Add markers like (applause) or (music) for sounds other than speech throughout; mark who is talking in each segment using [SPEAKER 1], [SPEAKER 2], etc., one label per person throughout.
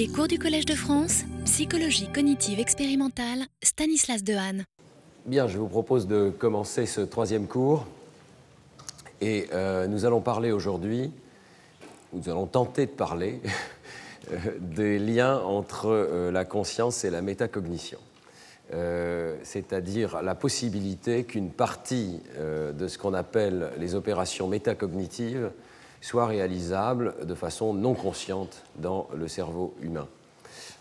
[SPEAKER 1] Les cours du Collège de France, psychologie cognitive expérimentale, Stanislas Dehaene.
[SPEAKER 2] Bien, je vous propose de commencer ce troisième cours. Et euh, nous allons parler aujourd'hui, nous allons tenter de parler (laughs) euh, des liens entre euh, la conscience et la métacognition. c'est-à-dire la possibilité qu'une partie de ce qu'on appelle les opérations métacognitives soit réalisable de façon non consciente dans le cerveau humain.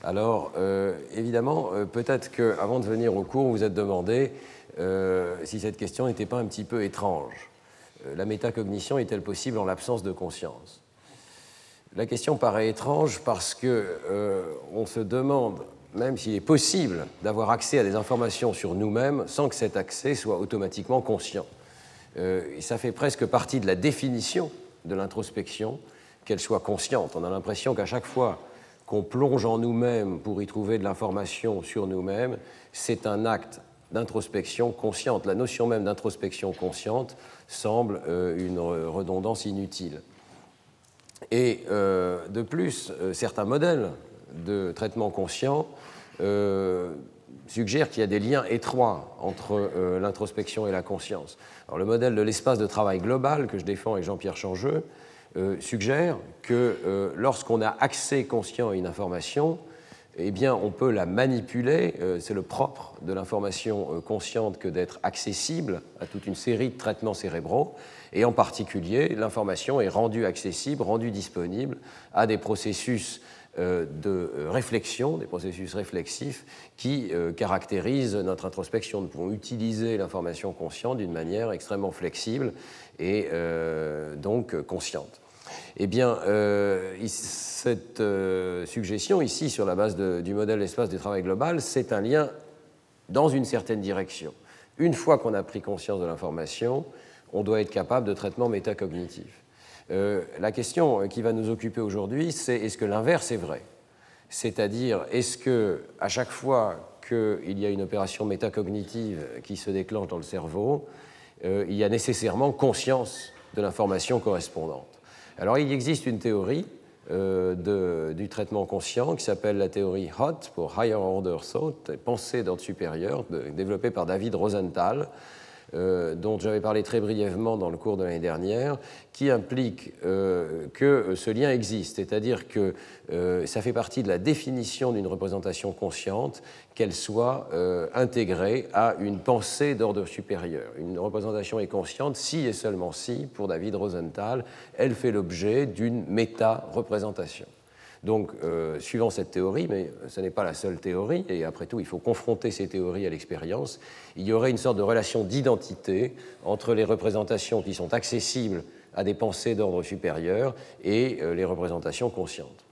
[SPEAKER 2] Alors, euh, évidemment, euh, peut-être qu'avant de venir au cours, vous vous êtes demandé euh, si cette question n'était pas un petit peu étrange. la métacognition est-elle possible en l'absence de conscience? La question paraît étrange parce qu'on se demande même s'il est possible d'avoir accès à des informations sur nous-mêmes sans que cet accès soit automatiquement conscient. ça fait presque partie de la définition de l'introspection, qu'elle soit consciente. On a l'impression qu'à chaque fois qu'on plonge en nous-mêmes pour y trouver de l'information sur nous-mêmes, c'est un acte d'introspection consciente. La notion même d'introspection consciente semble euh, une redondance inutile. Et euh, de plus, euh, certains modèles de traitement conscient suggèrent qu'il y a des liens étroits entre l'introspection et la conscience. Alors, le modèle de l'espace de travail global que je défends avec Jean-Pierre Changeux euh, suggère que euh, lorsqu'on a accès conscient à une information, eh bien, on peut la manipuler. Euh, c'est le propre de l'information consciente que d'être accessible à toute une série de traitements cérébraux. Et en particulier, l'information est rendue accessible, rendue disponible à des processus euh, de euh, réflexion, des processus réflexifs qui euh, caractérisent notre introspection. Nous pouvons utiliser l'information consciente d'une manière extrêmement flexible et donc consciente. Eh bien, cette suggestion ici, sur la base du modèle espace du travail global, c'est un lien dans une certaine direction. Une fois qu'on a pris conscience de l'information, on doit être capable de traitement métacognitif. Euh, la question qui va nous occuper aujourd'hui, c'est est-ce que l'inverse est vrai? C'est-à-dire, est-ce que à chaque fois qu'il y a une opération métacognitive qui se déclenche dans le cerveau, euh, il y a nécessairement conscience de l'information correspondante? Alors, il existe une théorie euh, du traitement conscient qui s'appelle la théorie HOT pour Higher Order Thought, pensée d'ordre supérieur, développée par David Rosenthal, euh, dont j'avais parlé très brièvement dans le cours de l'année dernière, qui implique euh, que ce lien existe, c'est-à-dire que euh, ça fait partie de la définition d'une représentation consciente qu'elle soit intégrée à une pensée d'ordre supérieur. Une représentation est consciente si et seulement si, pour David Rosenthal, elle fait l'objet d'une méta-représentation. Donc, euh, suivant cette théorie, mais ce n'est pas la seule théorie, et après tout, il faut confronter ces théories à l'expérience, il y aurait une sorte de relation d'identité entre les représentations qui sont accessibles à des pensées d'ordre supérieur et euh, les représentations conscientes.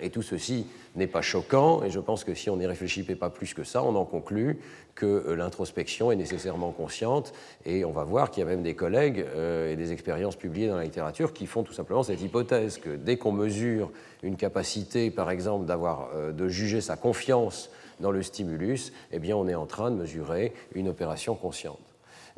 [SPEAKER 2] Et tout ceci n'est pas choquant, et je pense que si on n'y réfléchissait pas plus que ça, on en conclut que euh, l'introspection est nécessairement consciente, et on va voir qu'il y a même des collègues euh, et des expériences publiées dans la littérature qui font tout simplement cette hypothèse que dès qu'on mesure une capacité, par exemple, d'avoir, euh, de juger sa confiance dans le stimulus, eh bien, on est en train de mesurer une opération consciente.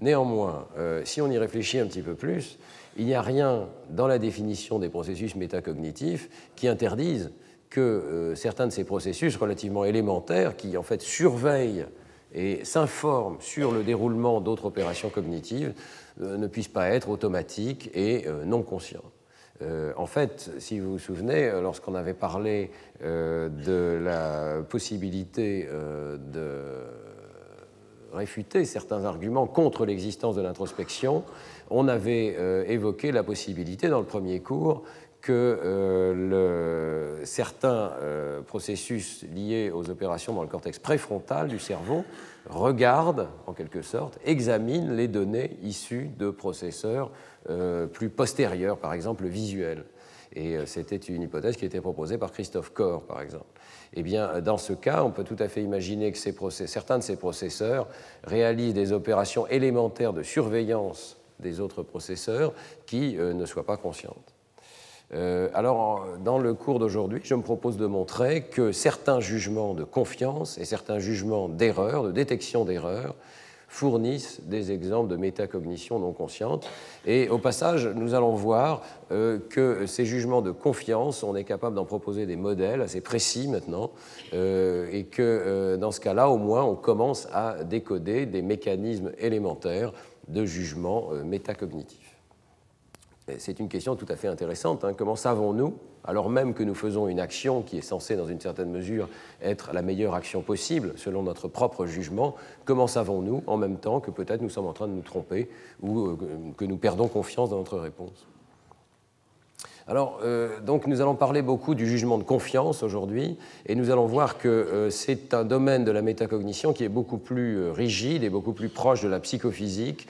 [SPEAKER 2] Néanmoins, si on y réfléchit un petit peu plus, il n'y a rien dans la définition des processus métacognitifs qui interdise que euh, certains de ces processus relativement élémentaires, qui en fait surveillent et s'informent sur le déroulement d'autres opérations cognitives, euh, ne puissent pas être automatiques et euh, non conscients. en fait, si vous vous souvenez, lorsqu'on avait parlé de la possibilité de réfuter certains arguments contre l'existence de l'introspection, on avait euh, évoqué la possibilité dans le premier cours que euh, certains euh, processus liés aux opérations dans le cortex préfrontal du cerveau regardent, en quelque sorte, examinent les données issues de processeurs plus postérieurs, par exemple visuels. Et c'était une hypothèse qui était proposée par Christophe Corr, par exemple. Eh bien, dans ce cas, on peut tout à fait imaginer que certains de ces processeurs réalisent des opérations élémentaires de surveillance des autres processeurs qui euh, ne soient pas conscientes. Euh, alors, dans le cours d'aujourd'hui, je me propose de montrer que certains jugements de confiance et certains jugements d'erreur, de détection d'erreur, fournissent des exemples de métacognition non consciente. Et au passage, nous allons voir euh, que ces jugements de confiance, on est capable d'en proposer des modèles assez précis maintenant, et que dans ce cas-là, au moins, on commence à décoder des mécanismes élémentaires de jugement métacognitif. C'est une question tout à fait intéressante. Hein. Comment savons-nous, alors même que nous faisons une action qui est censée, dans une certaine mesure, être la meilleure action possible, selon notre propre jugement, comment savons-nous, en même temps, que peut-être nous sommes en train de nous tromper ou euh, que nous perdons confiance dans notre réponse? Alors, euh, donc, nous allons parler beaucoup du jugement de confiance aujourd'hui, et nous allons voir que euh, c'est un domaine de la métacognition qui est beaucoup plus rigide et beaucoup plus proche de la psychophysique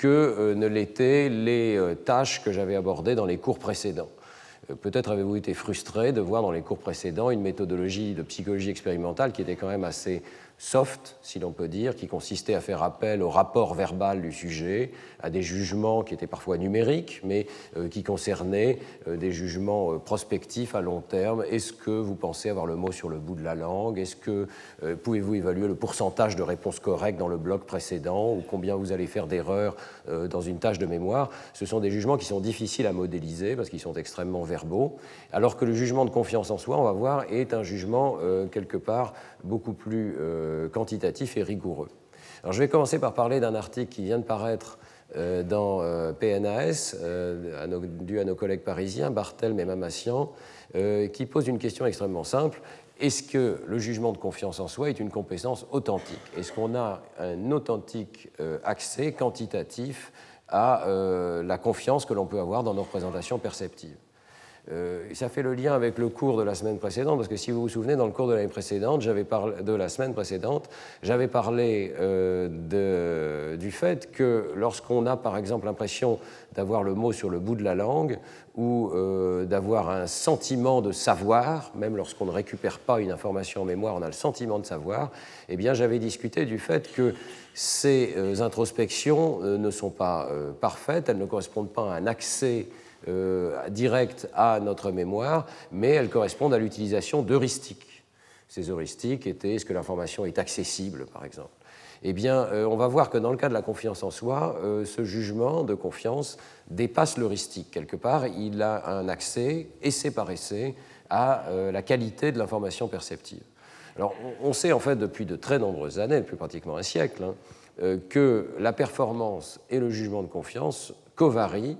[SPEAKER 2] que euh, ne l'étaient les euh, tâches que j'avais abordées dans les cours précédents. Euh, peut-être avez-vous été frustré de voir dans les cours précédents une méthodologie de psychologie expérimentale qui était quand même assez soft, si l'on peut dire, qui consistait à faire appel au rapport verbal du sujet, à des jugements qui étaient parfois numériques, mais euh, qui concernaient euh, des jugements euh, prospectifs à long terme. Est-ce que vous pensez avoir le mot sur le bout de la langue? Est-ce que pouvez-vous évaluer le pourcentage de réponses correctes dans le bloc précédent ou combien vous allez faire d'erreurs dans une tâche de mémoire? Ce sont des jugements qui sont difficiles à modéliser parce qu'ils sont extrêmement verbaux, alors que le jugement de confiance en soi, on va voir, est un jugement quelque part beaucoup plus euh, quantitatif et rigoureux. Alors, je vais commencer par parler d'un article qui vient de paraître euh, dans euh, PNAS, dû à nos collègues parisiens, Barthelme et Mamassian, qui pose une question extrêmement simple. Est-ce que le jugement de confiance en soi est une compétence authentique? Est-ce qu'on a un authentique accès quantitatif à la confiance que l'on peut avoir dans nos représentations perceptives? Euh, ça fait le lien avec le cours de la semaine précédente, parce que si vous vous souvenez, dans le cours de précédente, j'avais parlé de la semaine précédente, j'avais parlé euh, du fait que lorsqu'on a par exemple l'impression d'avoir le mot sur le bout de la langue ou euh, d'avoir un sentiment de savoir, même lorsqu'on ne récupère pas une information en mémoire, on a le sentiment de savoir, eh bien j'avais discuté du fait que ces introspections ne sont pas parfaites, elles ne correspondent pas à un accès directes à notre mémoire, mais elles correspondent à l'utilisation d'heuristiques. Ces heuristiques étaient est-ce que l'information est accessible, par exemple eh bien, euh, on va voir que dans le cas de la confiance en soi, euh, ce jugement de confiance dépasse l'heuristique. Quelque part, il a un accès, essai par essai, à la qualité de l'information perceptive. Alors, on sait en fait depuis de très nombreuses années, depuis pratiquement un siècle, hein, que la performance et le jugement de confiance covarient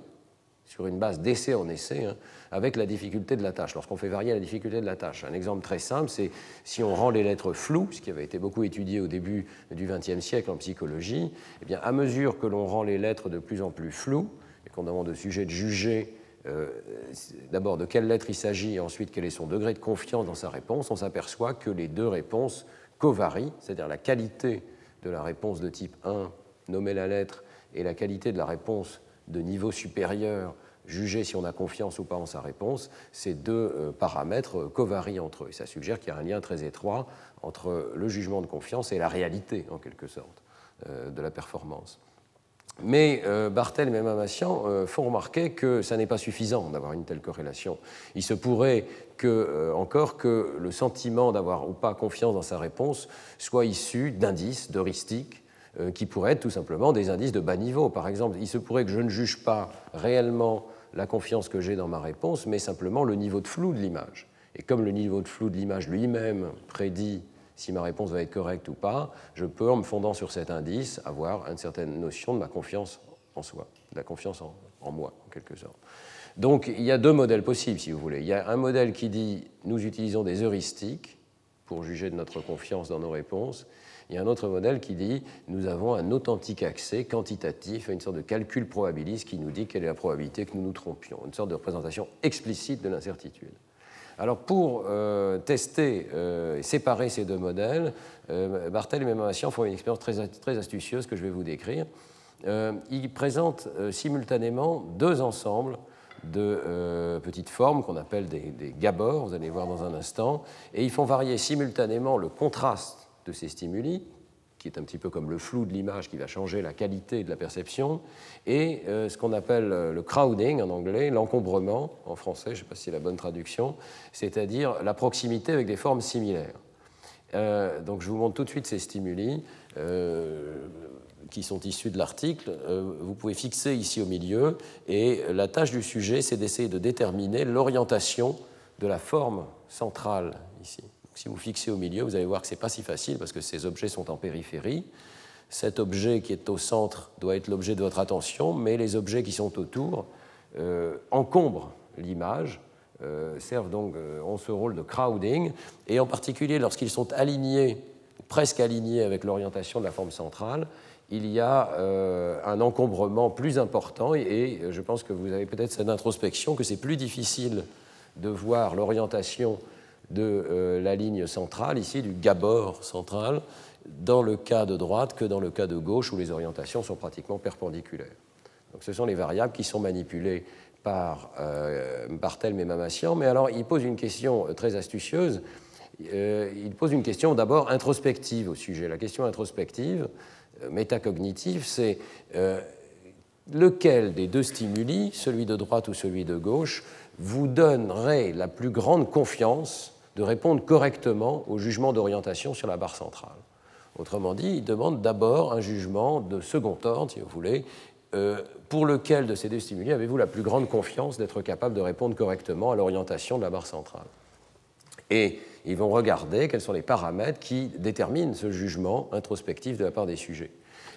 [SPEAKER 2] sur une base d'essai en essai, hein, avec la difficulté de la tâche, lorsqu'on fait varier la difficulté de la tâche. Un exemple très simple, c'est si on rend les lettres floues, ce qui avait été beaucoup étudié au début du XXe siècle en psychologie, eh à mesure que l'on rend les lettres de plus en plus floues, et qu'on demande au sujet de juger euh, d'abord de quelle lettre il s'agit et ensuite quel est son degré de confiance dans sa réponse, on s'aperçoit que les deux réponses covarient, c'est-à-dire la qualité de la réponse de type 1, nommer la lettre, et la qualité de la réponse de niveau supérieur, juger si on a confiance ou pas en sa réponse, ces deux euh, paramètres euh, covarient entre eux. Et ça suggère qu'il y a un lien très étroit entre le jugement de confiance et la réalité, en quelque sorte, euh, de la performance. Mais Bartel et même font remarquer que ça n'est pas suffisant d'avoir une telle corrélation. Il se pourrait que, encore que le sentiment d'avoir ou pas confiance dans sa réponse soit issu d'indices, d'heuristiques, euh, qui pourraient être tout simplement des indices de bas niveau. Par exemple, il se pourrait que je ne juge pas réellement la confiance que j'ai dans ma réponse, mais simplement le niveau de flou de l'image. Et comme le niveau de flou de l'image lui-même prédit si ma réponse va être correcte ou pas, je peux, en me fondant sur cet indice, avoir une certaine notion de ma confiance en soi, de la confiance en, en moi, en quelque sorte. Donc il y a deux modèles possibles, si vous voulez. Il y a un modèle qui dit nous utilisons des heuristiques pour juger de notre confiance dans nos réponses, il y a un autre modèle qui dit nous avons un authentique accès quantitatif à une sorte de calcul probabiliste qui nous dit quelle est la probabilité que nous nous trompions, une sorte de représentation explicite de l'incertitude. Alors pour euh, tester euh, et séparer ces deux modèles, euh, Bartel et Mémamassian font une expérience très, astucieuse que je vais vous décrire. ils présentent simultanément deux ensembles de petites formes qu'on appelle des, des gabors, vous allez voir dans un instant, et ils font varier simultanément le contraste de ces stimuli, qui est un petit peu comme le flou de l'image qui va changer la qualité de la perception, et euh, ce qu'on appelle euh, le crowding en anglais, l'encombrement en français, je ne sais pas si c'est la bonne traduction, c'est-à-dire la proximité avec des formes similaires. donc je vous montre tout de suite ces stimuli qui sont issus de l'article. vous pouvez fixer ici au milieu et la tâche du sujet, c'est d'essayer de déterminer l'orientation de la forme centrale ici. Si vous fixez au milieu, vous allez voir que ce n'est pas si facile parce que ces objets sont en périphérie. Cet objet qui est au centre doit être l'objet de votre attention, mais les objets qui sont autour euh, encombrent l'image, euh, servent donc, euh, ont ce rôle de crowding, et en particulier lorsqu'ils sont alignés, presque alignés avec l'orientation de la forme centrale, il y a un encombrement plus important, et, je pense que vous avez peut-être cette introspection que c'est plus difficile de voir l'orientation de la ligne centrale, ici du gabord central, dans le cas de droite que dans le cas de gauche où les orientations sont pratiquement perpendiculaires. Donc ce sont les variables qui sont manipulées par euh, et Mamassian, mais alors il pose une question euh, très astucieuse. Euh, il pose une question d'abord introspective au sujet. La question introspective, euh, métacognitive, c'est lequel des deux stimuli, celui de droite ou celui de gauche, vous donnerait la plus grande confiance de répondre correctement au jugement d'orientation sur la barre centrale Autrement dit, il demande d'abord un jugement de second ordre, si vous voulez, euh, pour lequel de ces deux stimuli avez-vous la plus grande confiance d'être capable de répondre correctement à l'orientation de la barre centrale Et ils vont regarder quels sont les paramètres qui déterminent ce jugement introspectif de la part des sujets.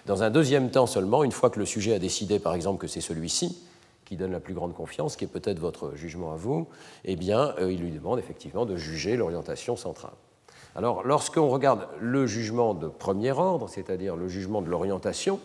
[SPEAKER 2] Dans un deuxième temps seulement, une fois que le sujet a décidé, par exemple, que c'est celui-ci qui donne la plus grande confiance, qui est peut-être votre jugement à vous, eh bien, euh, il lui demande effectivement de juger l'orientation centrale. Alors, lorsqu'on regarde le jugement de premier ordre, c'est-à-dire le jugement de l'orientation,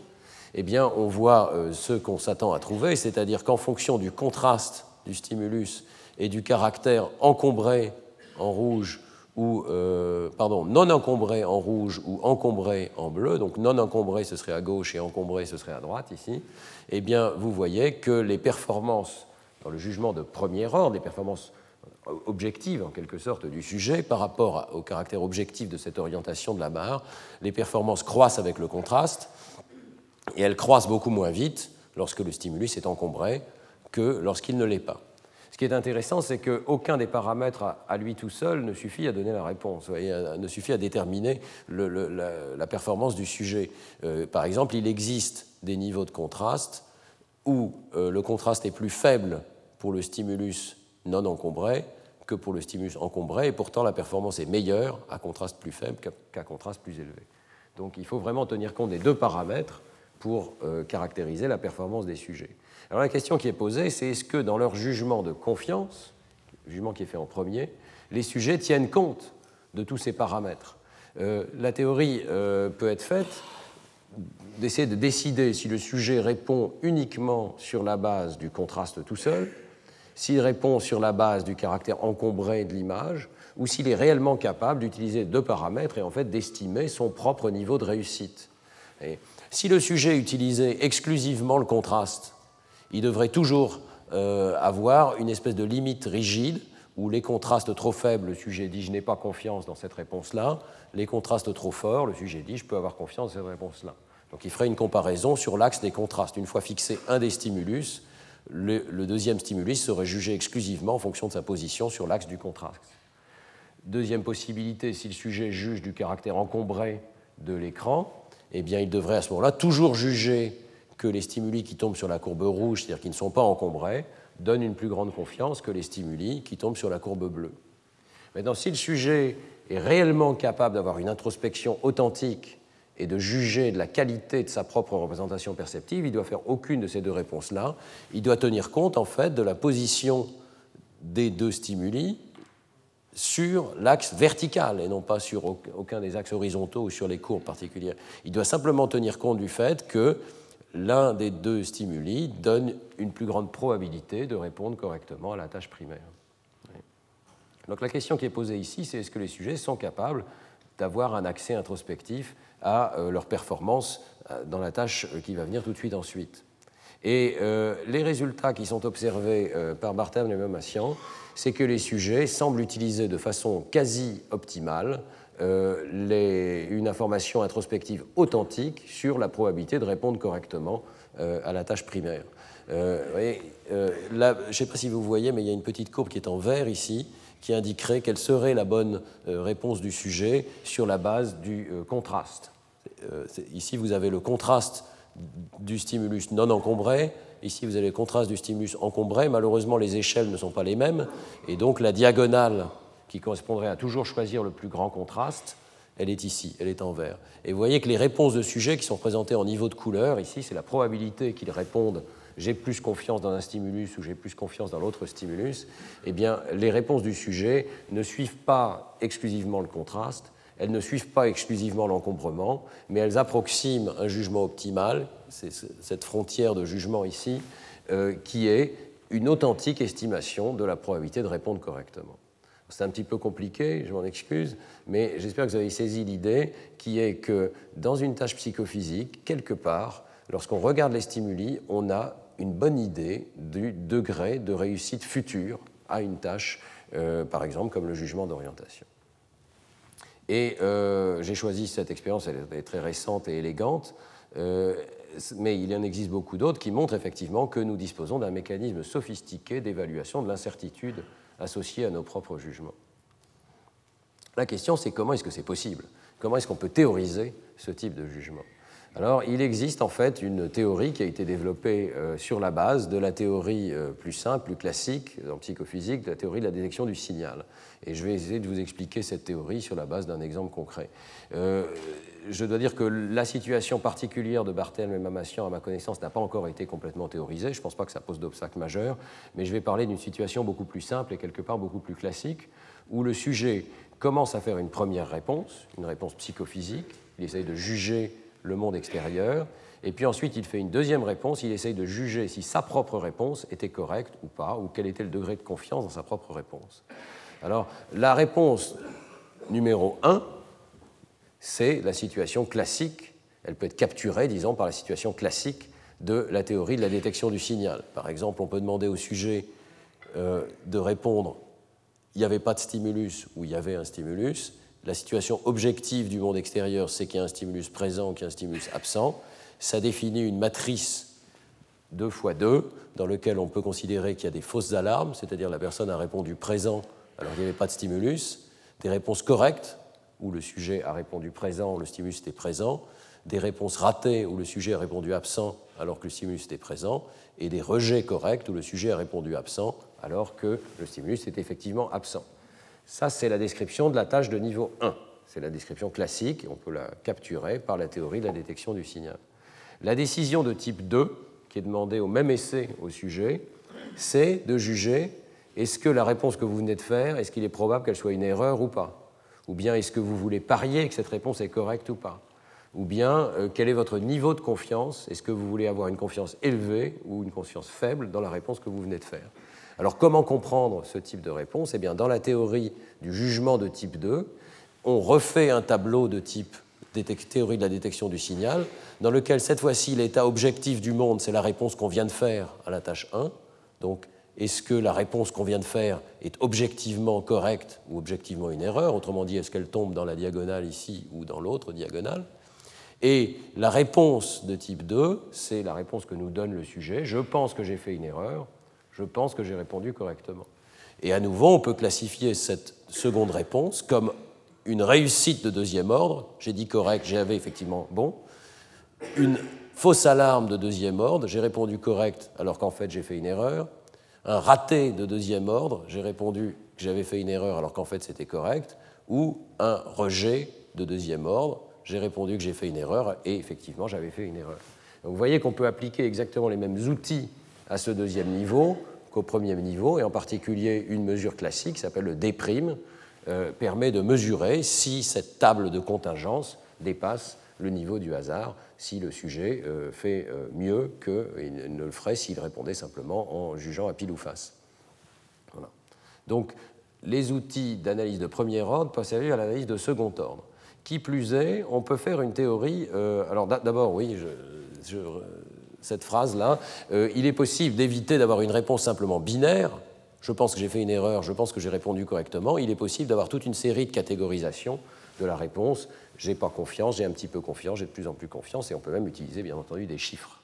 [SPEAKER 2] eh bien, on voit euh, ce qu'on s'attend à trouver, c'est-à-dire qu'en fonction du contraste du stimulus et du caractère encombré en rouge ou euh, pardon, non encombré en rouge ou encombré en bleu, donc non encombré ce serait à gauche et encombré ce serait à droite ici, eh bien vous voyez que les performances dans le jugement de premier ordre, les performances objective, en quelque sorte, du sujet par rapport au caractère objectif de cette orientation de la barre. Les performances croissent avec le contraste et elles croissent beaucoup moins vite lorsque le stimulus est encombré que lorsqu'il ne l'est pas. Ce qui est intéressant, c'est qu'aucun des paramètres à lui tout seul ne suffit à donner la réponse, ne suffit à déterminer la, performance du sujet. Euh, par exemple, il existe des niveaux de contraste où euh, le contraste est plus faible pour le stimulus non encombré que pour le stimulus encombré, et pourtant la performance est meilleure à contraste plus faible qu'à contraste plus élevé. Donc il faut vraiment tenir compte des deux paramètres pour euh, caractériser la performance des sujets. Alors la question qui est posée, c'est est-ce que dans leur jugement de confiance, jugement qui est fait en premier, les sujets tiennent compte de tous ces paramètres? Euh, La théorie euh, peut être faite d'essayer de décider si le sujet répond uniquement sur la base du contraste tout seul, s'il répond sur la base du caractère encombré de l'image, ou s'il est réellement capable d'utiliser deux paramètres et en fait d'estimer son propre niveau de réussite. Si le sujet utilisait exclusivement le contraste, il devrait toujours euh, avoir une espèce de limite rigide où les contrastes trop faibles, le sujet dit je n'ai pas confiance dans cette réponse-là, les contrastes trop forts, le sujet dit je peux avoir confiance dans cette réponse-là. Donc il ferait une comparaison sur l'axe des contrastes. Une fois fixé un des stimulus, le, deuxième stimulus serait jugé exclusivement en fonction de sa position sur l'axe du contraste. Deuxième possibilité, si le sujet juge du caractère encombré de l'écran, eh bien, il devrait à ce moment-là toujours juger que les stimuli qui tombent sur la courbe rouge, c'est-à-dire qui ne sont pas encombrés, donnent une plus grande confiance que les stimuli qui tombent sur la courbe bleue. Maintenant, si le sujet est réellement capable d'avoir une introspection authentique et de juger de la qualité de sa propre représentation perceptive, il doit faire aucune de ces deux réponses-là. Il doit tenir compte en fait de la position des deux stimuli sur l'axe vertical et non pas sur aucun des axes horizontaux ou sur les courbes particulières. Il doit simplement tenir compte du fait que l'un des deux stimuli donne une plus grande probabilité de répondre correctement à la tâche primaire. Donc la question qui est posée ici, c'est est-ce que les sujets sont capables d'avoir un accès introspectif à euh, leur performance euh, dans la tâche euh, qui va venir tout de suite ensuite? Et les résultats qui sont observés par Bartham et Mamassian, c'est que les sujets semblent utiliser de façon quasi optimale une information introspective authentique sur la probabilité de répondre correctement à la tâche primaire. je ne sais pas si vous voyez, mais il y a une petite courbe qui est en vert ici, qui indiquerait quelle serait la bonne réponse du sujet sur la base du contraste. Ici, vous avez le contraste du stimulus non encombré. Ici, vous avez le contraste du stimulus encombré. Malheureusement, les échelles ne sont pas les mêmes. Et donc, la diagonale qui correspondrait à toujours choisir le plus grand contraste, elle est ici, elle est en vert. Et vous voyez que les réponses de sujets qui sont présentées en niveau de couleur, ici, c'est la probabilité qu'ils répondent j'ai plus confiance dans un stimulus ou j'ai plus confiance dans l'autre stimulus, eh bien, les réponses du sujet ne suivent pas exclusivement le contraste, elles ne suivent pas exclusivement l'encombrement, mais elles approximent un jugement optimal, c'est cette frontière de jugement ici, euh, qui est une authentique estimation de la probabilité de répondre correctement. C'est un petit peu compliqué, je m'en excuse, mais j'espère que vous avez saisi l'idée qui est que dans une tâche psychophysique, quelque part, lorsqu'on regarde les stimuli, on a une bonne idée du degré de réussite future à une tâche, euh, par exemple comme le jugement d'orientation. Et euh, j'ai choisi cette expérience, elle est très récente et élégante, mais il y en existe beaucoup d'autres qui montrent effectivement que nous disposons d'un mécanisme sophistiqué d'évaluation de l'incertitude associée à nos propres jugements. La question, c'est comment est-ce que c'est possible? Comment est-ce qu'on peut théoriser ce type de jugement? Alors, il existe en fait une théorie qui a été développée euh, sur la base de la théorie euh, plus simple, plus classique en psychophysique, de la théorie de la détection du signal. Et je vais essayer de vous expliquer cette théorie sur la base d'un exemple concret. Euh, je dois dire que la situation particulière de Barthélemy et Mamassian, à ma connaissance, n'a pas encore été complètement théorisée. Je ne pense pas que ça pose d'obstacle majeur, mais je vais parler d'une situation beaucoup plus simple et quelque part beaucoup plus classique, où le sujet commence à faire une première réponse, une réponse psychophysique. Il essaye de juger le monde extérieur. Et puis ensuite, il fait une deuxième réponse, il essaye de juger si sa propre réponse était correcte ou pas, ou quel était le degré de confiance dans sa propre réponse. Alors, la réponse numéro 1, c'est la situation classique, elle peut être capturée, disons, par la situation classique de la théorie de la détection du signal. Par exemple, on peut demander au sujet euh, de répondre il n'y avait pas de stimulus ou il y avait un stimulus, la situation objective du monde extérieur, c'est qu'il y a un stimulus présent, qu'il y a un stimulus absent. Ça définit une matrice 2 fois 2, dans laquelle on peut considérer qu'il y a des fausses alarmes, c'est-à-dire la personne a répondu présent alors qu'il n'y avait pas de stimulus, des réponses correctes, où le sujet a répondu présent, le stimulus était présent, des réponses ratées, où le sujet a répondu absent alors que le stimulus était présent, et des rejets corrects, où le sujet a répondu absent alors que le stimulus était effectivement absent. Ça, c'est la description de la tâche de niveau 1. C'est la description classique, on peut la capturer par la théorie de la détection du signal. La décision de type 2, qui est demandée au même essai au sujet, c'est de juger est-ce que la réponse que vous venez de faire, est-ce qu'il est probable qu'elle soit une erreur ou pas? Ou bien est-ce que vous voulez parier que cette réponse est correcte ou pas? Ou bien euh, quel est votre niveau de confiance? Est-ce que vous voulez avoir une confiance élevée ou une confiance faible dans la réponse que vous venez de faire? Alors comment comprendre ce type de réponse? Eh bien, dans la théorie du jugement de type 2, on refait un tableau de type théorie de la détection du signal, dans lequel cette fois-ci l'état objectif du monde, c'est la réponse qu'on vient de faire à la tâche 1. Donc, est-ce que la réponse qu'on vient de faire est objectivement correcte ou objectivement une erreur? Autrement dit, est-ce qu'elle tombe dans la diagonale ici ou dans l'autre diagonale? Et la réponse de type 2, c'est la réponse que nous donne le sujet. Je pense que j'ai fait une erreur, je pense que j'ai répondu correctement. Et à nouveau, on peut classifier cette seconde réponse comme une réussite de deuxième ordre. J'ai dit correct, j'avais effectivement bon. Une fausse alarme de deuxième ordre, j'ai répondu correct alors qu'en fait j'ai fait une erreur. Un raté de deuxième ordre, j'ai répondu que j'avais fait une erreur alors qu'en fait c'était correct. Ou un rejet de deuxième ordre, j'ai répondu que j'ai fait une erreur et effectivement j'avais fait une erreur. Donc vous voyez qu'on peut appliquer exactement les mêmes outils à ce deuxième niveau qu'au premier niveau, et en particulier une mesure classique qui s'appelle le D', euh, permet de mesurer si cette table de contingence dépasse le niveau du hasard, si le sujet euh, fait euh, mieux qu'il ne le ferait s'il répondait simplement en jugeant à pile ou face. Donc, les outils d'analyse de premier ordre peuvent servir à l'analyse de second ordre. Qui plus est, on peut faire une théorie. alors, d'abord, oui, je cette phrase-là, euh, il est possible d'éviter d'avoir une réponse simplement binaire. Je pense que j'ai fait une erreur, je pense que j'ai répondu correctement. Il est possible d'avoir toute une série de catégorisations de la réponse. J'ai pas confiance, j'ai un petit peu confiance, j'ai de plus en plus confiance, et on peut même utiliser bien entendu des chiffres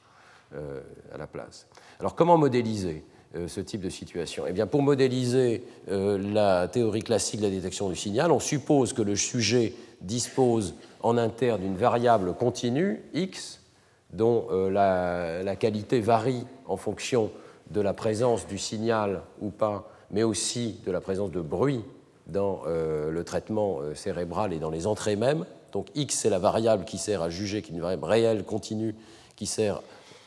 [SPEAKER 2] euh, à la place. Alors comment modéliser ce type de situation? Eh bien, pour modéliser la théorie classique de la détection du signal, on suppose que le sujet dispose en interne d'une variable continue, x, dont la, la, qualité varie en fonction de la présence du signal ou pas, mais aussi de la présence de bruit dans le traitement cérébral et dans les entrées mêmes. Donc x, c'est la variable qui sert à juger, qui est une variable réelle, continue, qui sert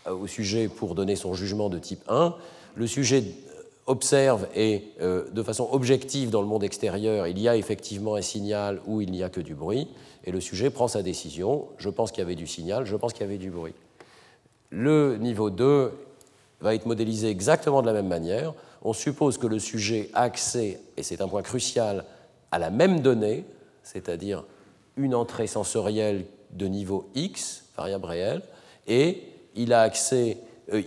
[SPEAKER 2] euh, au sujet pour donner son jugement de type 1. Le sujet observe et euh, de façon objective dans le monde extérieur, il y a effectivement un signal ou il n'y a que du bruit, et le sujet prend sa décision, je pense qu'il y avait du signal, je pense qu'il y avait du bruit. Le niveau 2 va être modélisé exactement de la même manière. On suppose que le sujet a accès, et c'est un point crucial, à la même donnée, c'est-à-dire une entrée sensorielle de niveau X, variable réelle, et il a accès,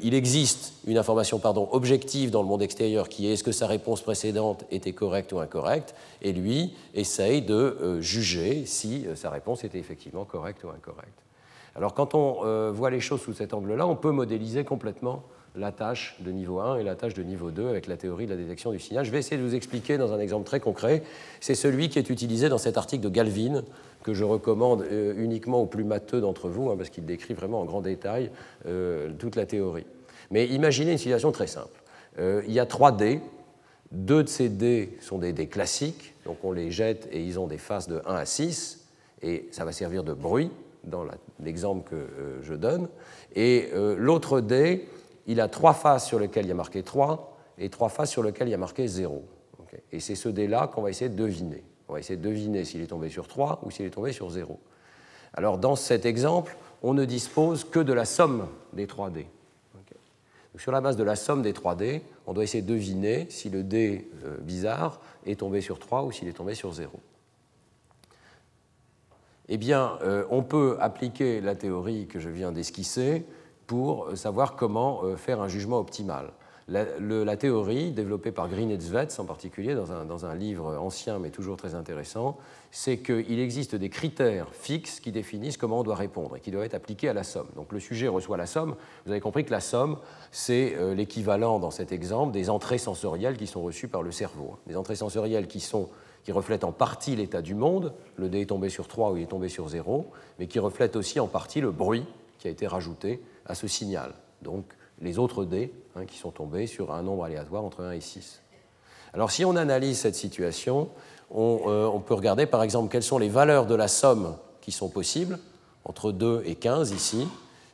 [SPEAKER 2] il existe une information pardon, objective dans le monde extérieur qui est est-ce que sa réponse précédente était correcte ou incorrecte, et lui essaye de euh, juger si euh, sa réponse était effectivement correcte ou incorrecte. Alors quand on voit les choses sous cet angle-là, on peut modéliser complètement la tâche de niveau 1 et la tâche de niveau 2 avec la théorie de la détection du signal. Je vais essayer de vous expliquer dans un exemple très concret. C'est celui qui est utilisé dans cet article de Galvin que je recommande euh, uniquement aux plus matheux d'entre vous, hein, parce qu'il décrit vraiment en grand détail euh, toute la théorie. Mais imaginez une situation très simple. Euh, il y a trois dés. Deux de ces dés sont des dés classiques, donc on les jette et ils ont des faces de 1 à 6, et ça va servir de bruit dans l'exemple que je donne. Et l'autre dé, il a trois faces sur lesquelles il y a marqué 3 et trois faces sur lesquelles il y a marqué 0. Et c'est ce dé-là qu'on va essayer de deviner. On va essayer de deviner s'il est tombé sur 3 ou s'il est tombé sur 0. Alors dans cet exemple, on ne dispose que de la somme des 3 dés. sur la base de la somme des 3 dés, on doit essayer de deviner si le dé euh, bizarre est tombé sur 3 ou s'il est tombé sur 0. Eh bien, euh, on peut appliquer la théorie que je viens d'esquisser pour savoir comment euh, faire un jugement optimal. La, théorie, développée par Green et Zwetz en particulier, dans un, livre ancien mais toujours très intéressant, c'est qu'il existe des critères fixes qui définissent comment on doit répondre et qui doivent être appliqués à la somme. Donc le sujet reçoit la somme. Vous avez compris que la somme, c'est euh, l'équivalent dans cet exemple des entrées sensorielles qui sont reçues par le cerveau. Des entrées sensorielles qui, sont, qui reflètent en partie l'état du monde, le dé est tombé sur 3 ou il est tombé sur 0, mais qui reflètent aussi en partie le bruit qui a été rajouté à ce signal. Donc les autres dés hein, qui sont tombés sur un nombre aléatoire entre 1 et 6. Alors si on analyse cette situation, euh, on, peut regarder par exemple quelles sont les valeurs de la somme qui sont possibles, entre 2 et 15 ici,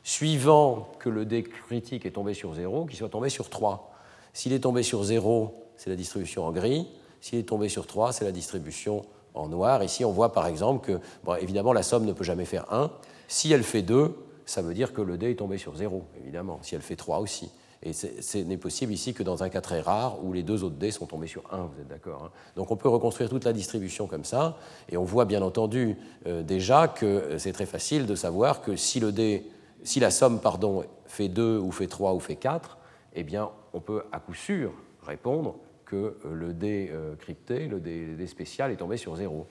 [SPEAKER 2] suivant que le dé critique est tombé sur 0, qu'il soit tombé sur 3. S'il est tombé sur 0, c'est la distribution en gris. S'il est tombé sur 3, c'est la distribution en noir. Ici, on voit par exemple que, évidemment, la somme ne peut jamais faire 1. Si elle fait 2, ça veut dire que le dé est tombé sur 0, évidemment, si elle fait 3 aussi. Et ce n'est possible ici que dans un cas très rare où les deux autres dés sont tombés sur 1, vous êtes d'accord hein. Donc on peut reconstruire toute la distribution comme ça, et on voit bien entendu euh, déjà que c'est très facile de savoir que si, le dé, si la somme pardon, fait 2 ou fait 3 ou fait 4, eh bien on peut à coup sûr répondre que euh, le dé euh, crypté, le dé spécial est tombé sur 0.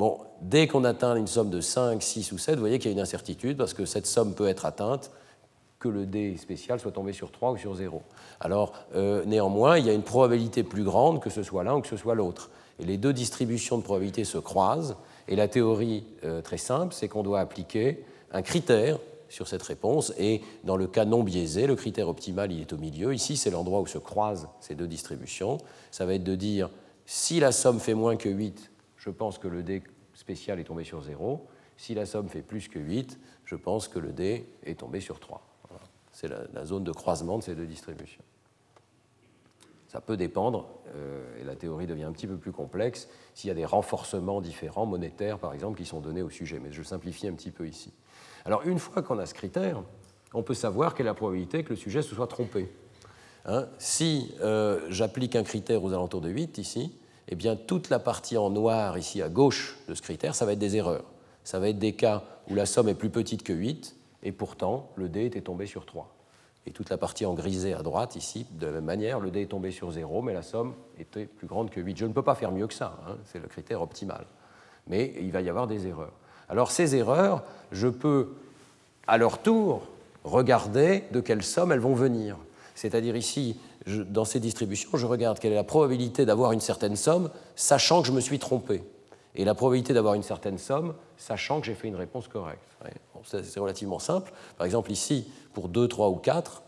[SPEAKER 2] Bon, dès qu'on atteint une somme de 5, 6 ou 7, vous voyez qu'il y a une incertitude parce que cette somme peut être atteinte que le dé spécial soit tombé sur 3 ou sur 0. Alors, euh, néanmoins, il y a une probabilité plus grande que ce soit l'un ou que ce soit l'autre. Et les deux distributions de probabilité se croisent. Et la théorie euh, très simple, c'est qu'on doit appliquer un critère sur cette réponse. Et dans le cas non biaisé, le critère optimal, il est au milieu. Ici, c'est l'endroit où se croisent ces deux distributions. Ça va être de dire, si la somme fait moins que 8, je pense que le dé spécial est tombé sur 0. Si la somme fait plus que 8, je pense que le dé est tombé sur 3. C'est la, zone de croisement de ces deux distributions. Ça peut dépendre, euh, et la théorie devient un petit peu plus complexe, s'il y a des renforcements différents, monétaires par exemple, qui sont donnés au sujet. Mais je simplifie un petit peu ici. Alors une fois qu'on a ce critère, on peut savoir quelle est la probabilité que le sujet se soit trompé. Hein, si euh, j'applique un critère aux alentours de 8 ici, eh bien, toute la partie en noir ici à gauche de ce critère, ça va être des erreurs. Ça va être des cas où la somme est plus petite que 8, et pourtant le dé était tombé sur 3. Et toute la partie en grisé à droite, ici, de la même manière, le dé est tombé sur 0, mais la somme était plus grande que 8. Je ne peux pas faire mieux que ça, hein, c'est le critère optimal. Mais il va y avoir des erreurs. Alors ces erreurs, je peux à leur tour regarder de quelle somme elles vont venir. C'est-à-dire ici, dans ces distributions, je regarde quelle est la probabilité d'avoir une certaine somme, sachant que je me suis trompé. Et la probabilité d'avoir une certaine somme, sachant que j'ai fait une réponse correcte. c'est relativement simple. Par exemple, ici, pour 2, 3 ou 4,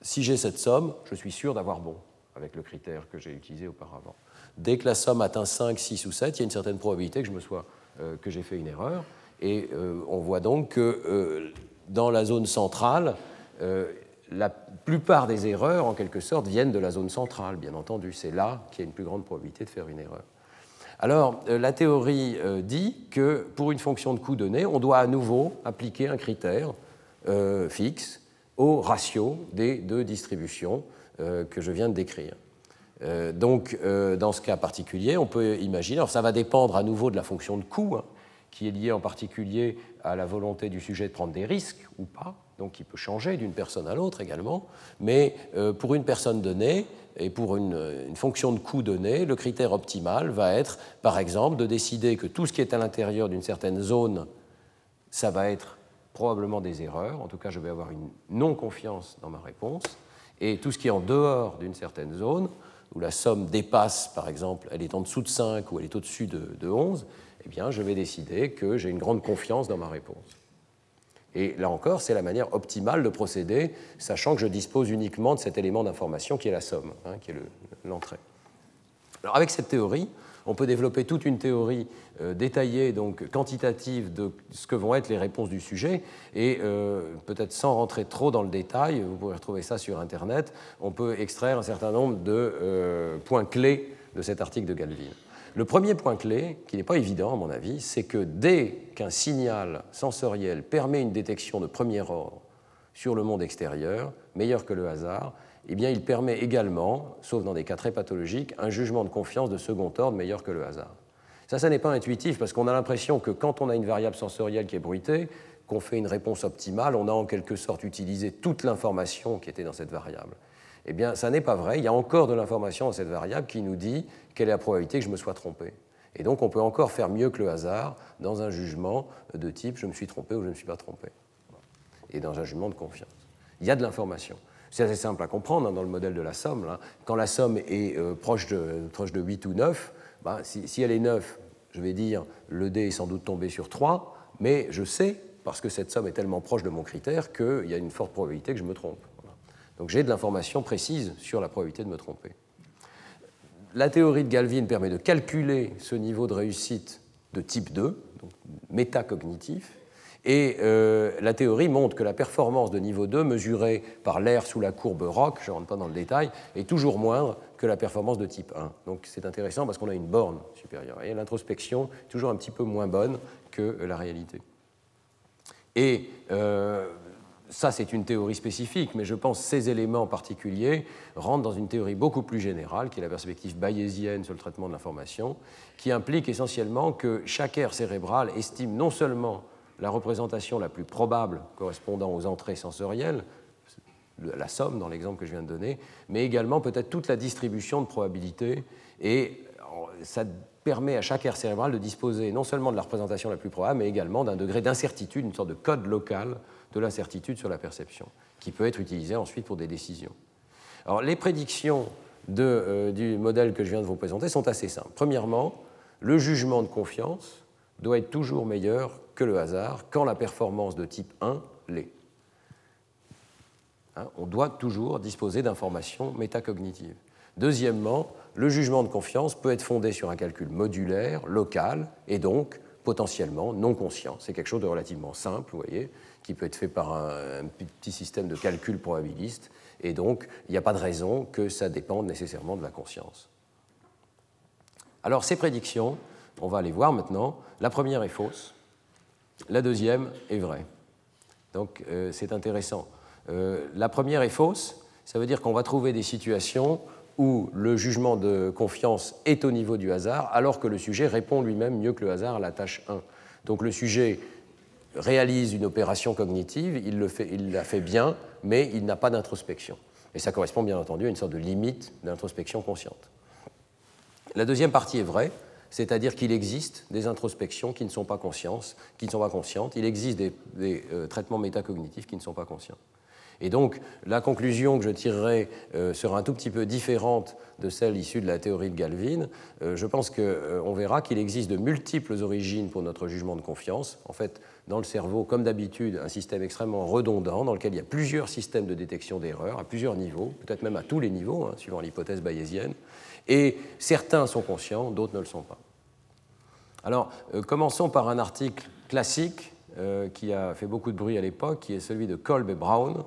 [SPEAKER 2] si j'ai cette somme, je suis sûr d'avoir bon, avec le critère que j'ai utilisé auparavant. Dès que la somme atteint 5, 6 ou 7, il y a une certaine probabilité que, je me sois, euh, que j'ai fait une erreur. Et euh, on voit donc que euh, dans la zone centrale, la plupart des erreurs, en quelque sorte, viennent de la zone centrale, bien entendu. C'est là qu'il y a une plus grande probabilité de faire une erreur. Alors, la théorie dit que pour une fonction de coût donnée, on doit à nouveau appliquer un critère fixe au ratio des deux distributions que je viens de décrire. donc, dans ce cas particulier, on peut imaginer, alors ça va dépendre à nouveau de la fonction de coût, hein, qui est lié en particulier à la volonté du sujet de prendre des risques ou pas, donc qui peut changer d'une personne à l'autre également, mais euh, pour une personne donnée et pour une, fonction de coût donnée, le critère optimal va être, par exemple, de décider que tout ce qui est à l'intérieur d'une certaine zone, ça va être probablement des erreurs, en tout cas je vais avoir une non-confiance dans ma réponse, et tout ce qui est en dehors d'une certaine zone, où la somme dépasse, par exemple, elle est en dessous de 5 ou elle est au-dessus de, de 11, eh bien, je vais décider que j'ai une grande confiance dans ma réponse. Et là encore, c'est la manière optimale de procéder, sachant que je dispose uniquement de cet élément d'information qui est la somme, hein, qui est l'entrée. Avec cette théorie, on peut développer toute une théorie euh, détaillée, donc quantitative, de ce que vont être les réponses du sujet. Et euh, peut-être sans rentrer trop dans le détail, vous pourrez retrouver ça sur Internet, on peut extraire un certain nombre de euh, points clés de cet article de Galvin. Le premier point clé, qui n'est pas évident à mon avis, c'est que dès qu'un signal sensoriel permet une détection de premier ordre sur le monde extérieur, meilleur que le hasard, eh bien, il permet également, sauf dans des cas très pathologiques, un jugement de confiance de second ordre meilleur que le hasard. Ça, ça n'est pas intuitif parce qu'on a l'impression que quand on a une variable sensorielle qui est bruitée, qu'on fait une réponse optimale, on a en quelque sorte utilisé toute l'information qui était dans cette variable. Eh bien, ça n'est pas vrai. Il y a encore de l'information dans cette variable qui nous dit quelle est la probabilité que je me sois trompé. Et donc, on peut encore faire mieux que le hasard dans un jugement de type je me suis trompé ou je ne me suis pas trompé. Et dans un jugement de confiance. Il y a de l'information. C'est assez simple à comprendre hein, dans le modèle de la somme. Quand la somme est euh, proche, de, proche de 8 ou 9, bah, si, si, elle est 9, je vais dire le dé est sans doute tombé sur 3, mais je sais, parce que cette somme est tellement proche de mon critère, qu'il y a une forte probabilité que je me trompe. Donc j'ai de l'information précise sur la probabilité de me tromper. La théorie de Galvin permet de calculer ce niveau de réussite de type 2, donc métacognitif, et euh, la théorie montre que la performance de niveau 2, mesurée par l'air sous la courbe ROC, je ne rentre pas dans le détail, est toujours moindre que la performance de type 1. Donc c'est intéressant parce qu'on a une borne supérieure. Et l'introspection est toujours un petit peu moins bonne que la réalité. Et euh, ça, c'est une théorie spécifique, mais je pense que ces éléments particuliers rentrent dans une théorie beaucoup plus générale, qui est la perspective bayésienne sur le traitement de l'information, qui implique essentiellement que chaque aire cérébrale estime non seulement la représentation la plus probable correspondant aux entrées sensorielles, la somme dans l'exemple que je viens de donner, mais également peut-être toute la distribution de probabilités. Et ça permet à chaque aire cérébrale de disposer non seulement de la représentation la plus probable, mais également d'un degré d'incertitude, une sorte de code local de l'incertitude sur la perception, qui peut être utilisé ensuite pour des décisions. Alors, les prédictions euh, du modèle que je viens de vous présenter sont assez simples. Premièrement, le jugement de confiance doit être toujours meilleur que le hasard quand la performance de type 1 l'est. Hein, on doit toujours disposer d'informations métacognitives. Deuxièmement, le jugement de confiance peut être fondé sur un calcul modulaire, local, et donc potentiellement non conscient. C'est quelque chose de relativement simple, vous voyez qui peut être fait par un, petit système de calcul probabiliste, et donc il n'y a pas de raison que ça dépende nécessairement de la conscience. Alors ces prédictions, on va les voir maintenant. La première est fausse, la deuxième est vraie. Donc euh, c'est intéressant. Euh, la première est fausse, ça veut dire qu'on va trouver des situations où le jugement de confiance est au niveau du hasard, alors que le sujet répond lui-même mieux que le hasard à la tâche 1. Donc le sujet réalise une opération cognitive, il, la fait bien, mais il n'a pas d'introspection. Et ça correspond bien entendu à une sorte de limite d'introspection consciente. La deuxième partie est vraie, c'est-à-dire qu'il existe des introspections qui ne sont pas conscientes, qui ne sont pas conscientes. il existe des, euh, traitements métacognitifs qui ne sont pas conscients. Et donc, la conclusion que je tirerai euh, sera un tout petit peu différente de celle issue de la théorie de Galvin. Euh, je pense qu'on euh, verra qu'il existe de multiples origines pour notre jugement de confiance. En fait, dans le cerveau, comme d'habitude, un système extrêmement redondant dans lequel il y a plusieurs systèmes de détection d'erreurs à plusieurs niveaux, peut-être même à tous les niveaux, hein, suivant l'hypothèse bayésienne. Et certains sont conscients, d'autres ne le sont pas. Alors, commençons par un article classique qui a fait beaucoup de bruit à l'époque, qui est celui de Kolb et Brown,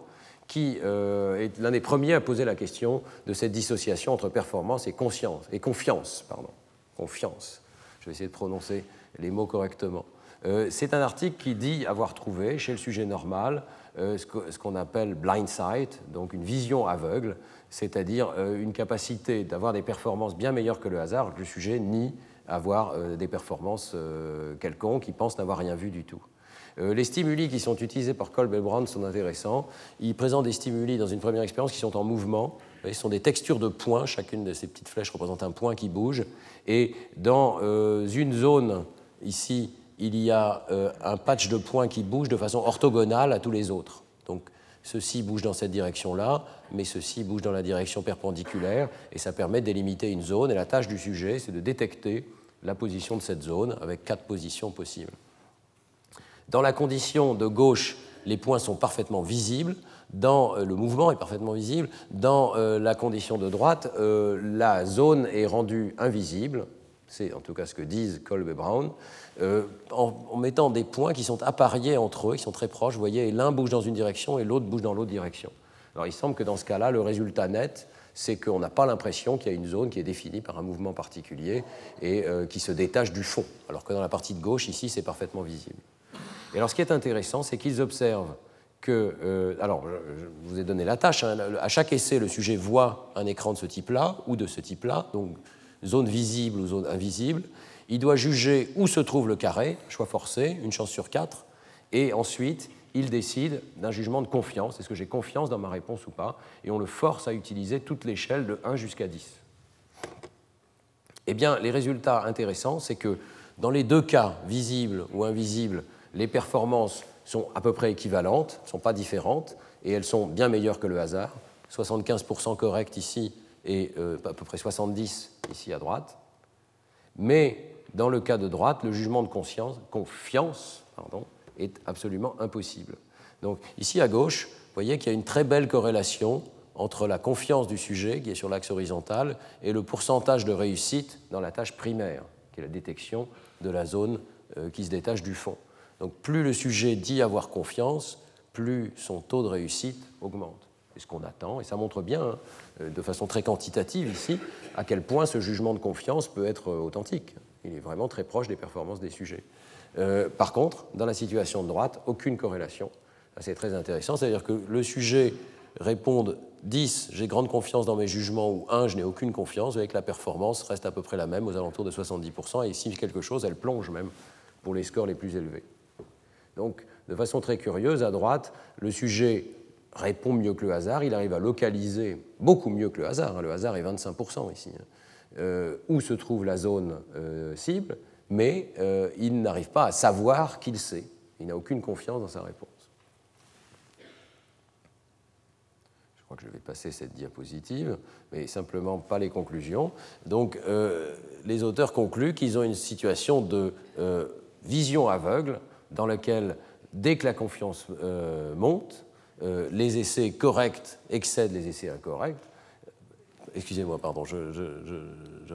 [SPEAKER 2] qui euh, est l'un des premiers à poser la question de cette dissociation entre performance et conscience, et confiance. Pardon. Confiance. Je vais essayer de prononcer les mots correctement. Euh, c'est un article qui dit avoir trouvé chez le sujet normal euh, ce qu'on appelle blind sight, donc une vision aveugle, c'est-à-dire une capacité d'avoir des performances bien meilleures que le hasard, le sujet nie avoir des performances quelconques, il pense n'avoir rien vu du tout. Euh, les stimuli qui sont utilisés par Kolb et Brown sont intéressants. Ils présentent des stimuli dans une première expérience qui sont en mouvement. Ce sont des textures de points. Chacune de ces petites flèches représente un point qui bouge. Et dans euh, une zone, ici, il y a euh, un patch de points qui bouge de façon orthogonale à tous les autres. Donc, ceci bouge dans cette direction-là, mais ceci bouge dans la direction perpendiculaire, et ça permet de délimiter une zone. Et la tâche du sujet, c'est de détecter la position de cette zone avec quatre positions possibles. Dans la condition de gauche, les points sont parfaitement visibles. Dans euh, le mouvement est parfaitement visible. Dans euh, la condition de droite, euh, la zone est rendue invisible. C'est en tout cas ce que disent Kolb et Brown, en, mettant des points qui sont appariés entre eux, qui sont très proches, vous voyez, et l'un bouge dans une direction et l'autre bouge dans l'autre direction. Alors il semble que dans ce cas-là, le résultat net, c'est qu'on n'a pas l'impression qu'il y a une zone qui est définie par un mouvement particulier et qui se détache du fond, alors que dans la partie de gauche, ici, c'est parfaitement visible. Et alors, ce qui est intéressant, c'est qu'ils observent que. Euh, alors, je vous ai donné la tâche. Hein, à chaque essai, le sujet voit un écran de ce type-là ou de ce type-là, donc zone visible ou zone invisible. Il doit juger où se trouve le carré, choix forcé, une chance sur quatre, et ensuite il décide d'un jugement de confiance. Est-ce que j'ai confiance dans ma réponse ou pas? Et on le force à utiliser toute l'échelle de 1 jusqu'à 10. Eh bien, les résultats intéressants, c'est que dans les deux cas, visible ou invisible, les performances sont à peu près équivalentes, ne sont pas différentes, et elles sont bien meilleures que le hasard. 75% correct ici et euh, à peu près 70% ici à droite. Mais dans le cas de droite, le jugement de conscience, confiance pardon, est absolument impossible. Donc ici à gauche, vous voyez qu'il y a une très belle corrélation entre la confiance du sujet, qui est sur l'axe horizontal, et le pourcentage de réussite dans la tâche primaire, qui est la détection de la zone euh, qui se détache du fond. Donc plus le sujet dit avoir confiance, plus son taux de réussite augmente. C'est ce qu'on attend, et ça montre bien, hein, euh, de façon très quantitative ici, à quel point ce jugement de confiance peut être euh, authentique. Il est vraiment très proche des performances des sujets. Euh, par contre, dans la situation de droite, aucune corrélation. C'est très intéressant, c'est-à-dire que le sujet réponde 10, j'ai grande confiance dans mes jugements, ou 1, je n'ai aucune confiance, avec la performance reste à peu près la même, aux alentours de 70%, et ici, quelque chose, elle plonge même pour les scores les plus élevés. Donc, de façon très curieuse, à droite, le sujet répond mieux que le hasard, il arrive à localiser beaucoup mieux que le hasard, hein. le hasard est 25% ici, hein. euh, où se trouve la zone euh, cible, mais euh, il n'arrive pas à savoir qu'il sait, il n'a aucune confiance dans sa réponse. Je crois que je vais passer cette diapositive, mais simplement pas les conclusions. Donc, les auteurs concluent qu'ils ont une situation de vision aveugle dans lequel, dès que la confiance euh, monte, euh, les essais corrects excèdent les essais incorrects. Excusez-moi, pardon, je,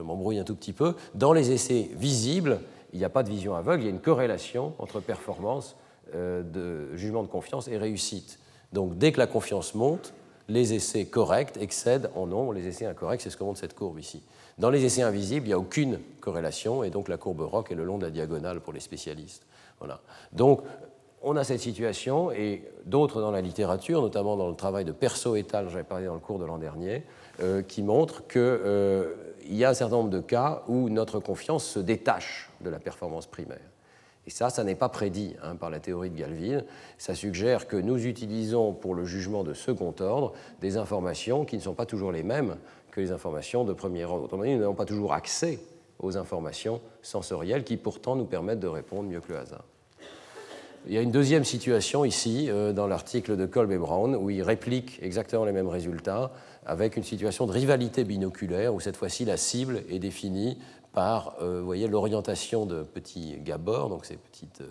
[SPEAKER 2] m'embrouille un tout petit peu. Dans les essais visibles, il n'y a pas de vision aveugle, il y a une corrélation entre performance euh, de jugement de confiance et réussite. Donc dès que la confiance monte, les essais corrects excèdent en nombre les essais incorrects, c'est ce que montre cette courbe ici. Dans les essais invisibles, il n'y a aucune corrélation, et donc la courbe ROC est le long de la diagonale pour les spécialistes. Donc, on a cette situation, et d'autres dans la littérature, notamment dans le travail de Perso et al., j'avais parlé dans le cours de l'an dernier, euh, qui montrent qu'il euh, y a un certain nombre de cas où notre confiance se détache de la performance primaire. Et ça, ça n'est pas prédit hein, par la théorie de Galvin. Ça suggère que nous utilisons pour le jugement de second ordre des informations qui ne sont pas toujours les mêmes que les informations de premier ordre. Autrement dit, nous n'avons pas toujours accès aux informations sensorielles qui pourtant nous permettent de répondre mieux que le hasard. il y a une deuxième situation ici, euh, dans l'article de Kolb et Brown, où ils répliquent exactement les mêmes résultats, avec une situation de rivalité binoculaire, où cette fois-ci la cible est définie par euh, l'orientation de petits gabors, donc ces petites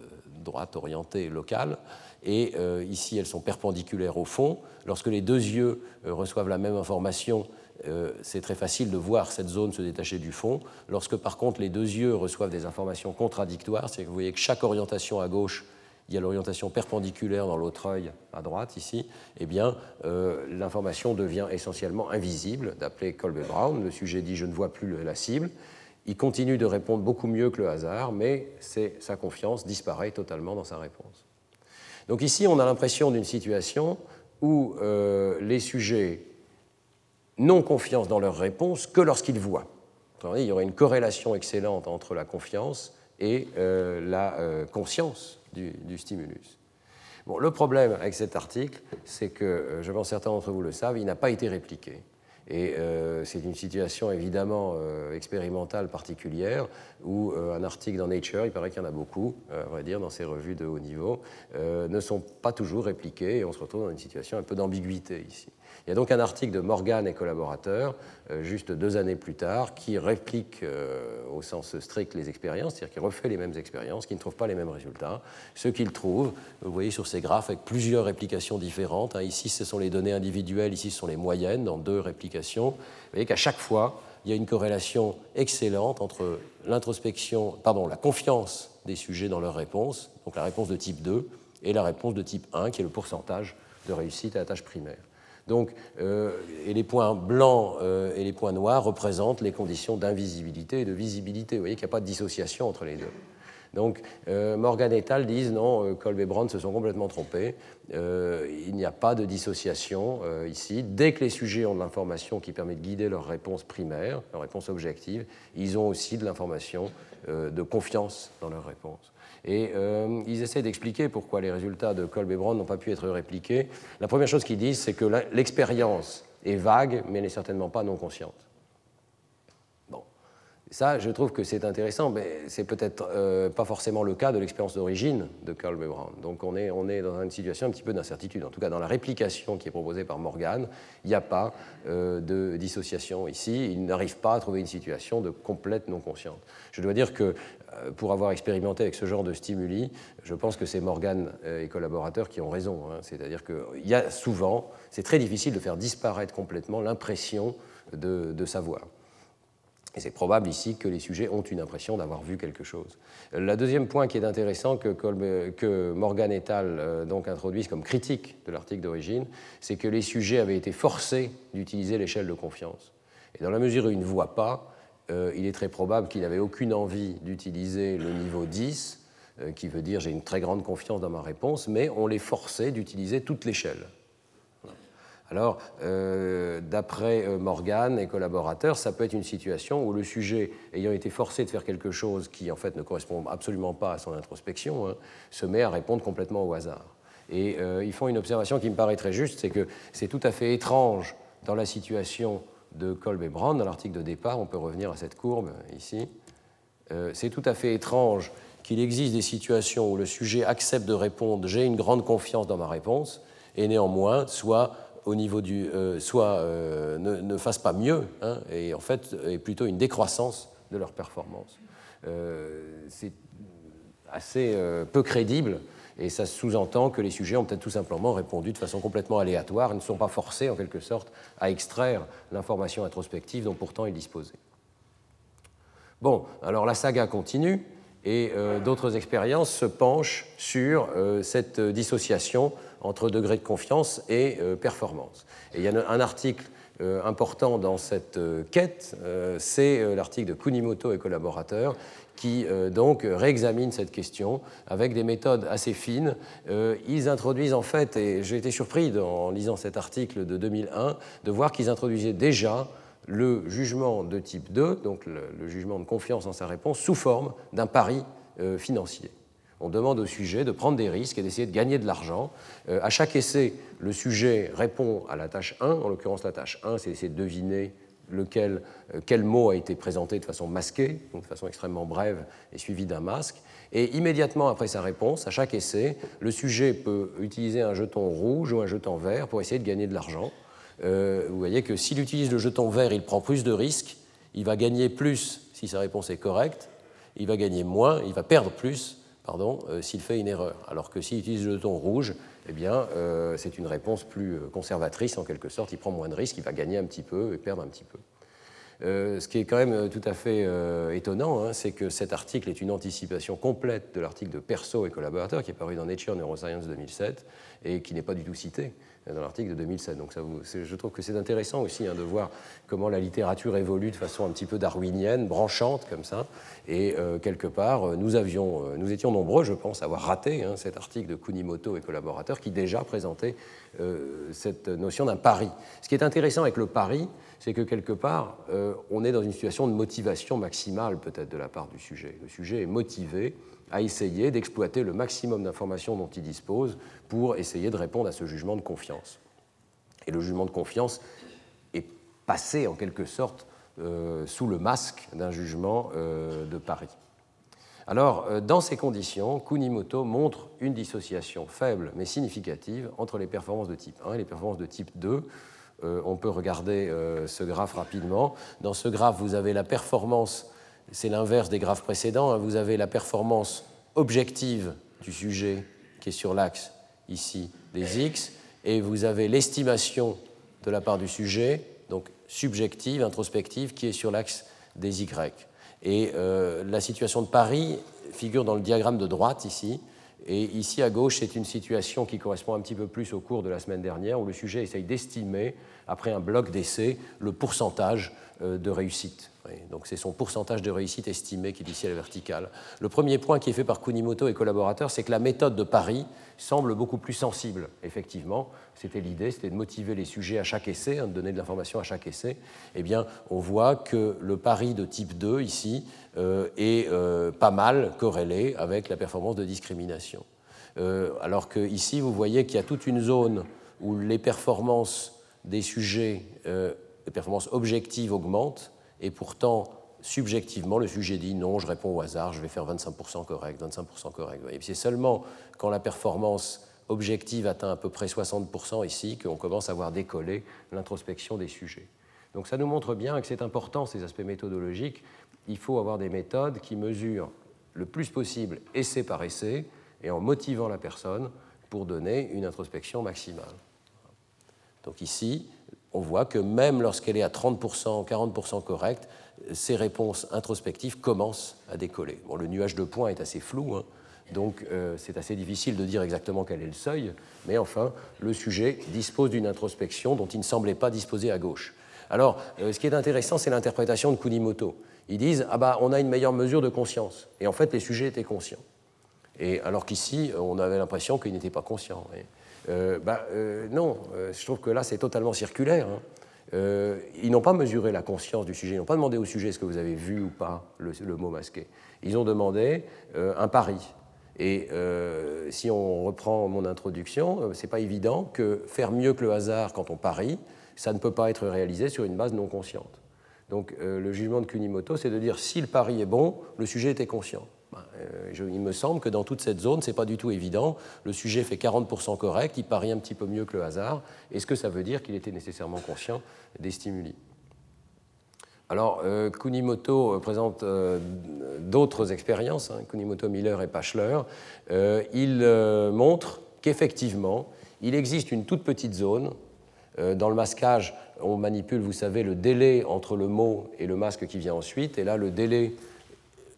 [SPEAKER 2] droites orientées locales, et ici elles sont perpendiculaires au fond. Lorsque les deux yeux reçoivent la même information, euh, c'est très facile de voir cette zone se détacher du fond. Lorsque par contre les deux yeux reçoivent des informations contradictoires, c'est que vous voyez que chaque orientation à gauche, il y a l'orientation perpendiculaire dans l'autre œil à droite ici, eh bien euh, l'information devient essentiellement invisible, d'après Colby Brown. Le sujet dit je ne vois plus la cible. Il continue de répondre beaucoup mieux que le hasard, mais sa confiance disparaît totalement dans sa réponse. Donc ici, on a l'impression d'une situation où euh, les sujets non confiance dans leurs réponses que lorsqu'ils voient. Il y aurait une corrélation excellente entre la confiance et euh, la euh, conscience du, stimulus. Bon, le problème avec cet article, c'est que, euh, je pense certains d'entre vous le savent, il n'a pas été répliqué. Et c'est une situation évidemment expérimentale particulière où un article dans Nature, il paraît qu'il y en a beaucoup, à vrai dire, dans ces revues de haut niveau, ne sont pas toujours répliqués et on se retrouve dans une situation un peu d'ambiguïté ici. Il y a donc un article de Morgan et collaborateurs, juste deux années plus tard, qui réplique au sens strict les expériences, c'est-à-dire qui refait les mêmes expériences, qui ne trouve pas les mêmes résultats. Ce qu'il trouve, vous voyez sur ces graphes avec plusieurs réplications différentes, hein, ici ce sont les données individuelles, ici ce sont les moyennes dans deux réplications vous voyez qu'à chaque fois, il y a une corrélation excellente entre l'introspection, pardon, la confiance des sujets dans leurs réponses, donc la réponse de type 2, et la réponse de type 1, qui est le pourcentage de réussite à la tâche primaire. Donc, euh, et les points blancs euh, et les points noirs représentent les conditions d'invisibilité et de visibilité. Vous voyez qu'il n'y a pas de dissociation entre les deux. Donc euh, Morgan et al. disent non, Kolb et Brand se sont complètement trompés. Il n'y a pas de dissociation ici. Dès que les sujets ont de l'information qui permet de guider leur réponse primaire, leur réponse objective, ils ont aussi de l'information de confiance dans leur réponse. Et ils essaient d'expliquer pourquoi les résultats de Kolb et n'ont pas pu être répliqués. La première chose qu'ils disent, c'est que l'expérience est vague, mais n'est certainement pas non consciente. Ça, je trouve que c'est intéressant, mais c'est peut-être euh, pas forcément le cas de l'expérience d'origine de Carl Brown. Donc on est, dans une situation un petit peu d'incertitude. En tout cas, dans la réplication qui est proposée par Morgan, il n'y a pas euh, de dissociation ici. Il n'arrive pas à trouver une situation de complète non-consciente. Je dois dire que euh, pour avoir expérimenté avec ce genre de stimuli, je pense que c'est Morgan et collaborateurs qui ont raison. Hein. C'est-à-dire qu'il y a souvent, c'est très difficile de faire disparaître complètement l'impression de, savoir. Et c'est probable ici que les sujets ont une impression d'avoir vu quelque chose. Le deuxième point qui est intéressant que, que Morgan et al. Euh, introduisent comme critique de l'article d'origine, c'est que les sujets avaient été forcés d'utiliser l'échelle de confiance. Et dans la mesure où ils ne voient pas, euh, il est très probable qu'ils n'avaient aucune envie d'utiliser le niveau 10, euh, qui veut dire j'ai une très grande confiance dans ma réponse, mais on les forçait d'utiliser toute l'échelle. Alors, euh, d'après Morgan et collaborateurs, ça peut être une situation où le sujet, ayant été forcé de faire quelque chose qui en fait ne correspond absolument pas à son introspection, hein, se met à répondre complètement au hasard. Et ils font une observation qui me paraît très juste, c'est que c'est tout à fait étrange dans la situation de Kolb et Brown, dans l'article de départ, on peut revenir à cette courbe ici, c'est tout à fait étrange qu'il existe des situations où le sujet accepte de répondre j'ai une grande confiance dans ma réponse, et néanmoins soit au niveau du, euh, soit euh, ne, fassent pas mieux, hein, et en fait est plutôt une décroissance de leur performance. Euh, c'est assez peu crédible, et ça sous-entend que les sujets ont peut-être tout simplement répondu de façon complètement aléatoire, et ne sont pas forcés en quelque sorte à extraire l'information introspective dont pourtant ils disposaient. Bon, alors la saga continue et d'autres expériences se penchent sur cette dissociation entre degré de confiance et euh, performance. Et il y a un article euh, important dans cette euh, quête, c'est l'article de Kunimoto et collaborateurs qui donc réexamine cette question avec des méthodes assez fines. ils introduisent en fait, et j'ai été surpris en lisant cet article de 2001, de voir qu'ils introduisaient déjà le jugement de type 2, donc le, jugement de confiance en sa réponse, sous forme d'un pari financier. On demande au sujet de prendre des risques et d'essayer de gagner de l'argent. Euh, à chaque essai, le sujet répond à la tâche 1, en l'occurrence la tâche 1, c'est d'essayer de deviner lequel, euh, quel mot a été présenté de façon masquée, donc de façon extrêmement brève et suivi d'un masque. Et immédiatement après sa réponse, à chaque essai, le sujet peut utiliser un jeton rouge ou un jeton vert pour essayer de gagner de l'argent. Euh, vous voyez que s'il utilise le jeton vert, il prend plus de risques, il va gagner plus si sa réponse est correcte, il va gagner moins, il va perdre plus pardon, euh, s'il fait une erreur. Alors que s'il utilise le jeton rouge, eh bien, euh, c'est une réponse plus conservatrice en quelque sorte, il prend moins de risques, il va gagner un petit peu et perdre un petit peu. ce qui est quand même tout à fait étonnant, hein, c'est que cet article est une anticipation complète de l'article de Perso et collaborateurs qui est paru dans Nature Neuroscience 2007 et qui n'est pas du tout cité dans l'article de 2007. Donc je trouve que c'est intéressant aussi hein, de voir comment la littérature évolue de façon un petit peu darwinienne, branchante comme ça. Et euh, quelque part, euh, euh, nous étions nombreux, je pense, à avoir raté hein, cet article de Kunimoto et collaborateurs qui déjà présentait cette notion d'un pari. Ce qui est intéressant avec le pari, c'est que quelque part, on est dans une situation de motivation maximale peut-être de la part du sujet. Le sujet est motivé à essayer d'exploiter le maximum d'informations dont il dispose pour essayer de répondre à ce jugement de confiance. Et le jugement de confiance est passé en quelque sorte euh, sous le masque d'un jugement euh, de Paris. Alors, euh, dans ces conditions, Kunimoto montre une dissociation faible mais significative entre les performances de type 1 et les performances de type 2. on peut regarder ce graphe rapidement. Dans ce graphe, vous avez la performance c'est l'inverse des graphes précédents. Hein. Vous avez la performance objective du sujet qui est sur l'axe ici des x, et vous avez l'estimation de la part du sujet, donc subjective, introspective, qui est sur l'axe des y. Et euh, la situation de Paris figure dans le diagramme de droite ici. Et ici à gauche, c'est une situation qui correspond un petit peu plus au cours de la semaine dernière, où le sujet essaye d'estimer, après un bloc d'essai, le pourcentage euh, de réussite. Donc c'est son pourcentage de réussite estimé qui est ici à la verticale. Le premier point qui est fait par Kunimoto et collaborateurs, c'est que la méthode de Paris semble beaucoup plus sensible. Effectivement, c'était l'idée, c'était de motiver les sujets à chaque essai, hein, de donner de l'information à chaque essai. Eh bien, on voit que le pari de type 2 ici euh, est euh, pas mal corrélé avec la performance de discrimination. alors que ici, vous voyez qu'il y a toute une zone où les performances des sujets les performances objectives augmentent, et pourtant, subjectivement, le sujet dit non, je réponds au hasard, je vais faire 25% correct, 25% correct. Et c'est seulement quand la performance objective atteint à peu près 60% ici qu'on commence à voir décoller l'introspection des sujets. Donc ça nous montre bien que c'est important, ces aspects méthodologiques. Il faut avoir des méthodes qui mesurent le plus possible essai par essai et en motivant la personne pour donner une introspection maximale. Donc ici, on voit que même lorsqu'elle est à 30%, 40% correcte, ses réponses introspectives commencent à décoller. Bon, le nuage de points est assez flou, hein, donc euh, c'est assez difficile de dire exactement quel est le seuil, mais enfin, le sujet dispose d'une introspection dont il ne semblait pas disposer à gauche. Alors, euh, ce qui est intéressant, c'est l'interprétation de Kunimoto. Ils disent Ah, bah, on a une meilleure mesure de conscience. Et en fait, les sujets étaient conscients. Et alors qu'ici, on avait l'impression qu'ils n'étaient pas conscients. Euh, bah, euh, non, euh, je trouve que là, c'est totalement circulaire. Hein. ils n'ont pas mesuré la conscience du sujet, ils n'ont pas demandé au sujet est-ce que vous avez vu ou pas le, mot masqué. Ils ont demandé un pari. Et si on reprend mon introduction, c'est pas évident que faire mieux que le hasard quand on parie, ça ne peut pas être réalisé sur une base non consciente. Donc le jugement de Kunimoto, c'est de dire si le pari est bon, le sujet était conscient. Euh, il me semble que dans toute cette zone, ce n'est pas du tout évident. Le sujet fait 40% correct, il parie un petit peu mieux que le hasard. Est-ce que ça veut dire qu'il était nécessairement conscient des stimuli? Alors, euh, Kunimoto euh, présente d'autres expériences, hein, Kunimoto, Miller et Pachler. il montre qu'effectivement, il existe une toute petite zone. dans le masquage, on manipule, vous savez, le délai entre le mot et le masque qui vient ensuite. Et là, le délai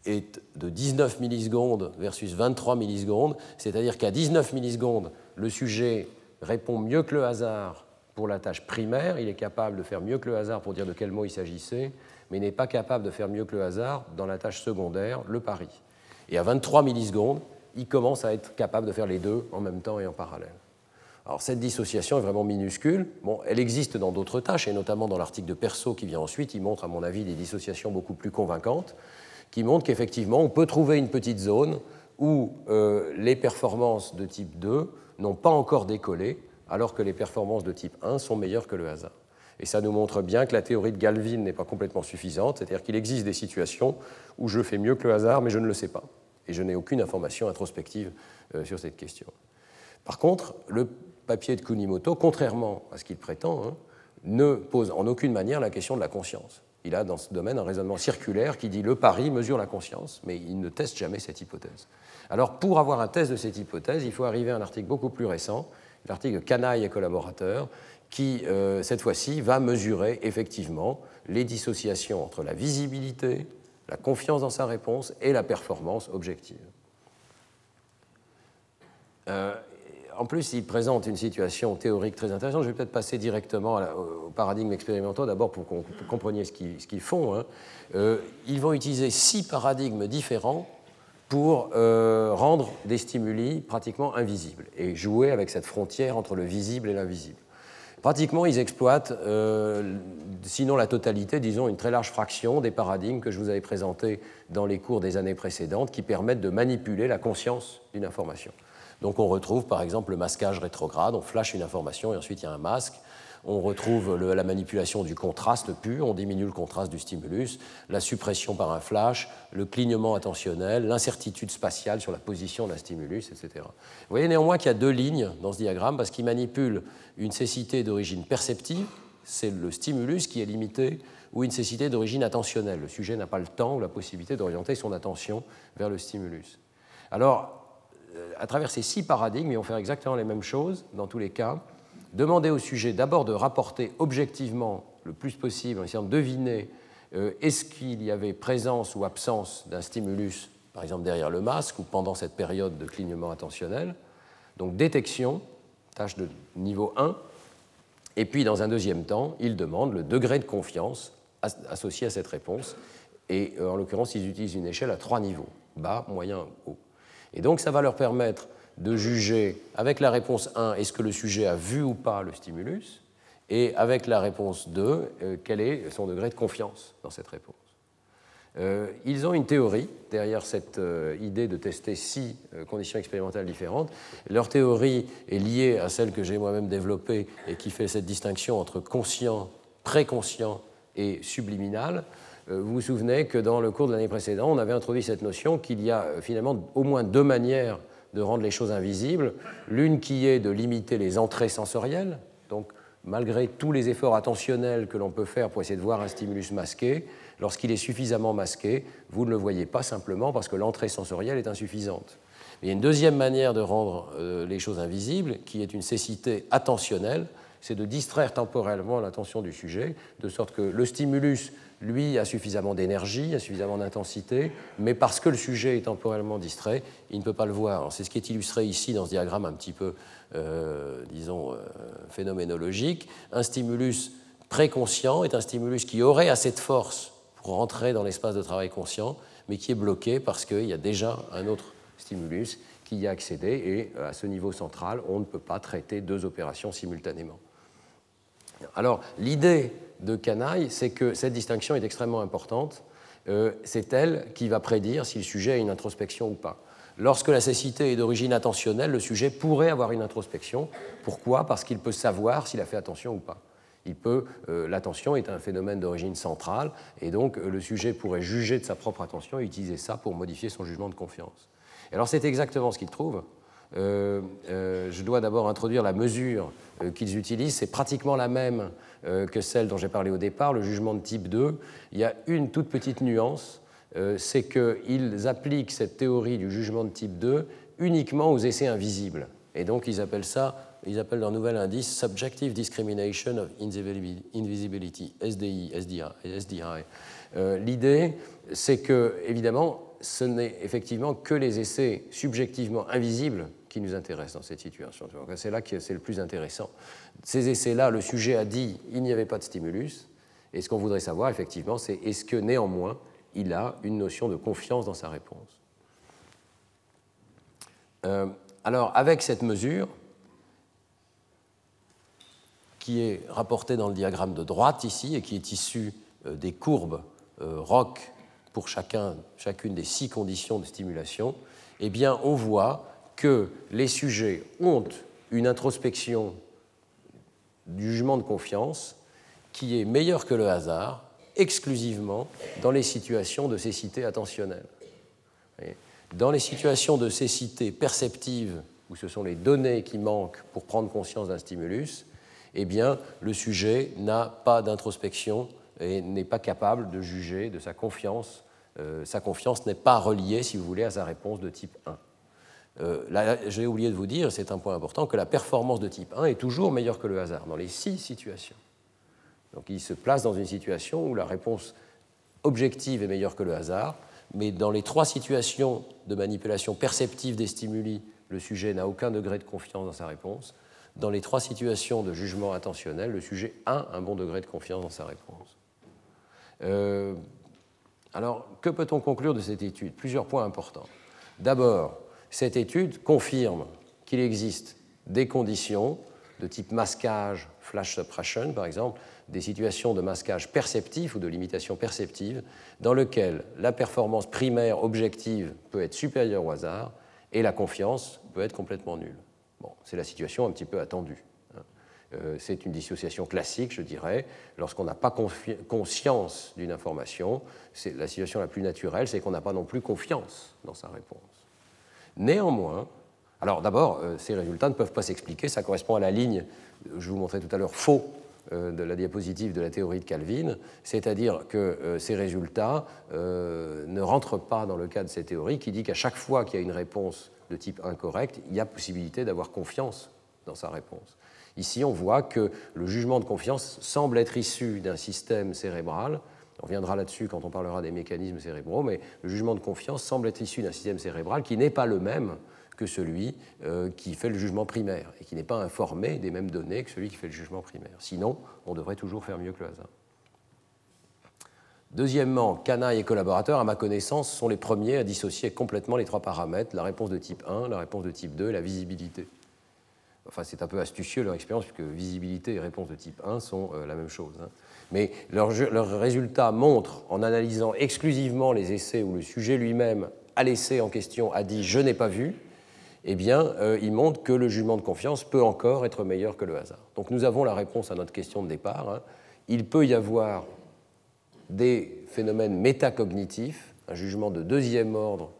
[SPEAKER 2] est de 19 millisecondes versus 23 millisecondes, c'est-à-dire qu'à 19 millisecondes, le sujet répond mieux que le hasard pour la tâche primaire, il est capable de faire mieux que le hasard pour dire de quel mot il s'agissait, mais n'est pas capable de faire mieux que le hasard dans la tâche secondaire, le pari. Et à 23 millisecondes, il commence à être capable de faire les deux en même temps et en parallèle. Alors cette dissociation est vraiment minuscule. Bon, elle existe dans d'autres tâches, et notamment dans l'article de Perso qui vient ensuite, il montre à mon avis des dissociations beaucoup plus convaincantes qui montre qu'effectivement, on peut trouver une petite zone où euh, les performances de type 2 n'ont pas encore décollé, alors que les performances de type 1 sont meilleures que le hasard. Et ça nous montre bien que la théorie de Galvin n'est pas complètement suffisante, c'est-à-dire qu'il existe des situations où je fais mieux que le hasard, mais je ne le sais pas. Et je n'ai aucune information introspective euh, sur cette question. Par contre, le papier de Kunimoto, contrairement à ce qu'il prétend, hein, ne pose en aucune manière la question de la conscience. Il a dans ce domaine un raisonnement circulaire qui dit le pari mesure la conscience, mais il ne teste jamais cette hypothèse. Alors pour avoir un test de cette hypothèse, il faut arriver à un article beaucoup plus récent, l'article Canaille et collaborateurs, qui, euh, cette fois-ci, va mesurer effectivement les dissociations entre la visibilité, la confiance dans sa réponse et la performance objective. Euh, en plus, il présente une situation théorique très intéressante. Je vais peut-être passer directement au paradigme expérimental, d'abord pour vous compreniez ce qu'ils font. Hein. Euh, ils vont utiliser six paradigmes différents pour rendre des stimuli pratiquement invisibles et jouer avec cette frontière entre le visible et l'invisible. Pratiquement, ils exploitent, euh, sinon la totalité, disons une très large fraction des paradigmes que je vous avais présentés dans les cours des années précédentes qui permettent de manipuler la conscience d'une information. Donc on retrouve par exemple le masquage rétrograde, on flash une information et ensuite il y a un masque on retrouve la manipulation du contraste pur, on diminue le contraste du stimulus, la suppression par un flash, le clignement attentionnel, l'incertitude spatiale sur la position d'un stimulus, etc. Vous voyez néanmoins qu'il y a deux lignes dans ce diagramme parce qu'il manipule une cécité d'origine perceptive, c'est le stimulus qui est limité, ou une cécité d'origine attentionnelle. Le sujet n'a pas le temps ou la possibilité d'orienter son attention vers le stimulus. Alors, à travers ces six paradigmes, ils vont faire exactement les mêmes choses dans tous les cas demander au sujet d'abord de rapporter objectivement le plus possible en essayant de deviner euh, est-ce qu'il y avait présence ou absence d'un stimulus, par exemple derrière le masque ou pendant cette période de clignement attentionnel. Donc détection, tâche de niveau 1. Et puis dans un deuxième temps, il demande le degré de confiance associé à cette réponse. Et euh, en l'occurrence, ils utilisent une échelle à trois niveaux, bas, moyen, haut. Et donc ça va leur permettre de juger avec la réponse 1 est-ce que le sujet a vu ou pas le stimulus, et avec la réponse 2 euh, quel est son degré de confiance dans cette réponse. Euh, ils ont une théorie derrière cette euh, idée de tester six conditions expérimentales différentes. Leur théorie est liée à celle que j'ai moi-même développée et qui fait cette distinction entre conscient, préconscient et subliminal. Vous vous souvenez que dans le cours de l'année précédente, on avait introduit cette notion qu'il y a finalement au moins deux manières de rendre les choses invisibles. L'une qui est de limiter les entrées sensorielles, donc malgré tous les efforts attentionnels que l'on peut faire pour essayer de voir un stimulus masqué, lorsqu'il est suffisamment masqué, vous ne le voyez pas simplement parce que l'entrée sensorielle est insuffisante. il y a une deuxième manière de rendre euh, les choses invisibles, qui est une cécité attentionnelle, c'est de distraire temporellement l'attention du sujet, de sorte que le stimulus lui a suffisamment d'énergie, a suffisamment d'intensité, mais parce que le sujet est temporellement distrait, il ne peut pas le voir. C'est ce qui est illustré ici dans ce diagramme un petit peu, euh, disons, euh, phénoménologique. Un stimulus préconscient est un stimulus qui aurait assez de force pour rentrer dans l'espace de travail conscient, mais qui est bloqué parce qu'il y a déjà un autre stimulus qui y a accédé, et euh, à ce niveau central, on ne peut pas traiter deux opérations simultanément. Alors, l'idée de Canaille, c'est que cette distinction est extrêmement importante. Euh, c'est elle qui va prédire si le sujet a une introspection ou pas. Lorsque la cécité est d'origine attentionnelle, le sujet pourrait avoir une introspection. Pourquoi? Parce qu'il peut savoir s'il a fait attention ou pas. Il peut, euh, l'attention est un phénomène d'origine centrale, et donc euh, le sujet pourrait juger de sa propre attention et utiliser ça pour modifier son jugement de confiance. alors c'est exactement ce qu'il trouve. Je dois d'abord introduire la mesure qu'ils utilisent. C'est pratiquement la même euh, que celle dont j'ai parlé au départ, le jugement de type 2. Il y a une toute petite nuance, euh, c'est qu'ils appliquent cette théorie du jugement de type 2 uniquement aux essais invisibles. Et donc ils appellent ça, ils appellent leur nouvel indice Subjective Discrimination of Invisibility, SDI. Euh, l'idée, c'est que, évidemment, ce n'est effectivement que les essais subjectivement invisibles nous intéressent dans cette situation. C'est là que c'est le plus intéressant. Ces essais-là, le sujet a dit il n'y avait pas de stimulus, et ce qu'on voudrait savoir, effectivement, c'est est-ce que néanmoins il a une notion de confiance dans sa réponse. Euh, alors, avec cette mesure, qui est rapportée dans le diagramme de droite ici et qui est issue euh, des courbes euh, ROC pour chacun, chacune des six conditions de stimulation, eh bien, on voit que les sujets ont une introspection du jugement de confiance qui est meilleur que le hasard exclusivement dans les situations de cécité attentionnelle. Dans les situations de cécité perceptive, où ce sont les données qui manquent pour prendre conscience d'un stimulus, eh bien, le sujet n'a pas d'introspection et n'est pas capable de juger de sa confiance. Euh, sa confiance n'est pas reliée, si vous voulez, à sa réponse de type 1. Euh, j'ai oublié de vous dire, c'est un point important, que la performance de type 1 est toujours meilleure que le hasard dans les six situations. Donc il se place dans une situation où la réponse objective est meilleure que le hasard, mais dans les trois situations de manipulation perceptive des stimuli, le sujet n'a aucun degré de confiance dans sa réponse. Dans les trois situations de jugement intentionnel, le sujet a un bon degré de confiance dans sa réponse. Euh, alors, que peut-on conclure de cette étude? Plusieurs points importants. D'abord, cette étude confirme qu'il existe des conditions de type masquage, flash suppression par exemple, des situations de masquage perceptif ou de limitation perceptive, dans lesquelles la performance primaire objective peut être supérieure au hasard et la confiance peut être complètement nulle. Bon, c'est la situation un petit peu attendue. Hein. Euh, c'est une dissociation classique, je dirais. Lorsqu'on n'a pas conscience d'une information, c'est la situation la plus naturelle, c'est qu'on n'a pas non plus confiance dans sa réponse. Néanmoins, alors d'abord, euh, ces résultats ne peuvent pas s'expliquer, ça correspond à la ligne, je vous montrais tout à l'heure, faux euh, de la diapositive de la théorie de Calvin, c'est-à-dire que euh, ces résultats ne rentrent pas dans le cas de cette théorie qui dit qu'à chaque fois qu'il y a une réponse de type incorrect, il y a possibilité d'avoir confiance dans sa réponse. Ici, on voit que le jugement de confiance semble être issu d'un système cérébral on reviendra là-dessus quand on parlera des mécanismes cérébraux, mais le jugement de confiance semble être issu d'un système cérébral qui n'est pas le même que celui euh, qui fait le jugement primaire et qui n'est pas informé des mêmes données que celui qui fait le jugement primaire. Sinon, on devrait toujours faire mieux que le hasard. Deuxièmement, Canaille et collaborateurs, à ma connaissance, sont les premiers à dissocier complètement les trois paramètres, la réponse de type 1, la réponse de type 2 et la visibilité. Enfin, c'est un peu astucieux leur expérience, puisque visibilité et réponse de type 1 sont euh, la même chose. Hein. Mais leurs résultats montrent, en analysant exclusivement les essais où le sujet lui-même à l'essai en question a dit je n'ai pas vu, eh bien, euh, ils montrent que le jugement de confiance peut encore être meilleur que le hasard. Donc nous avons la réponse à notre question de départ. Hein. Il peut y avoir des phénomènes métacognitifs, un jugement de deuxième ordre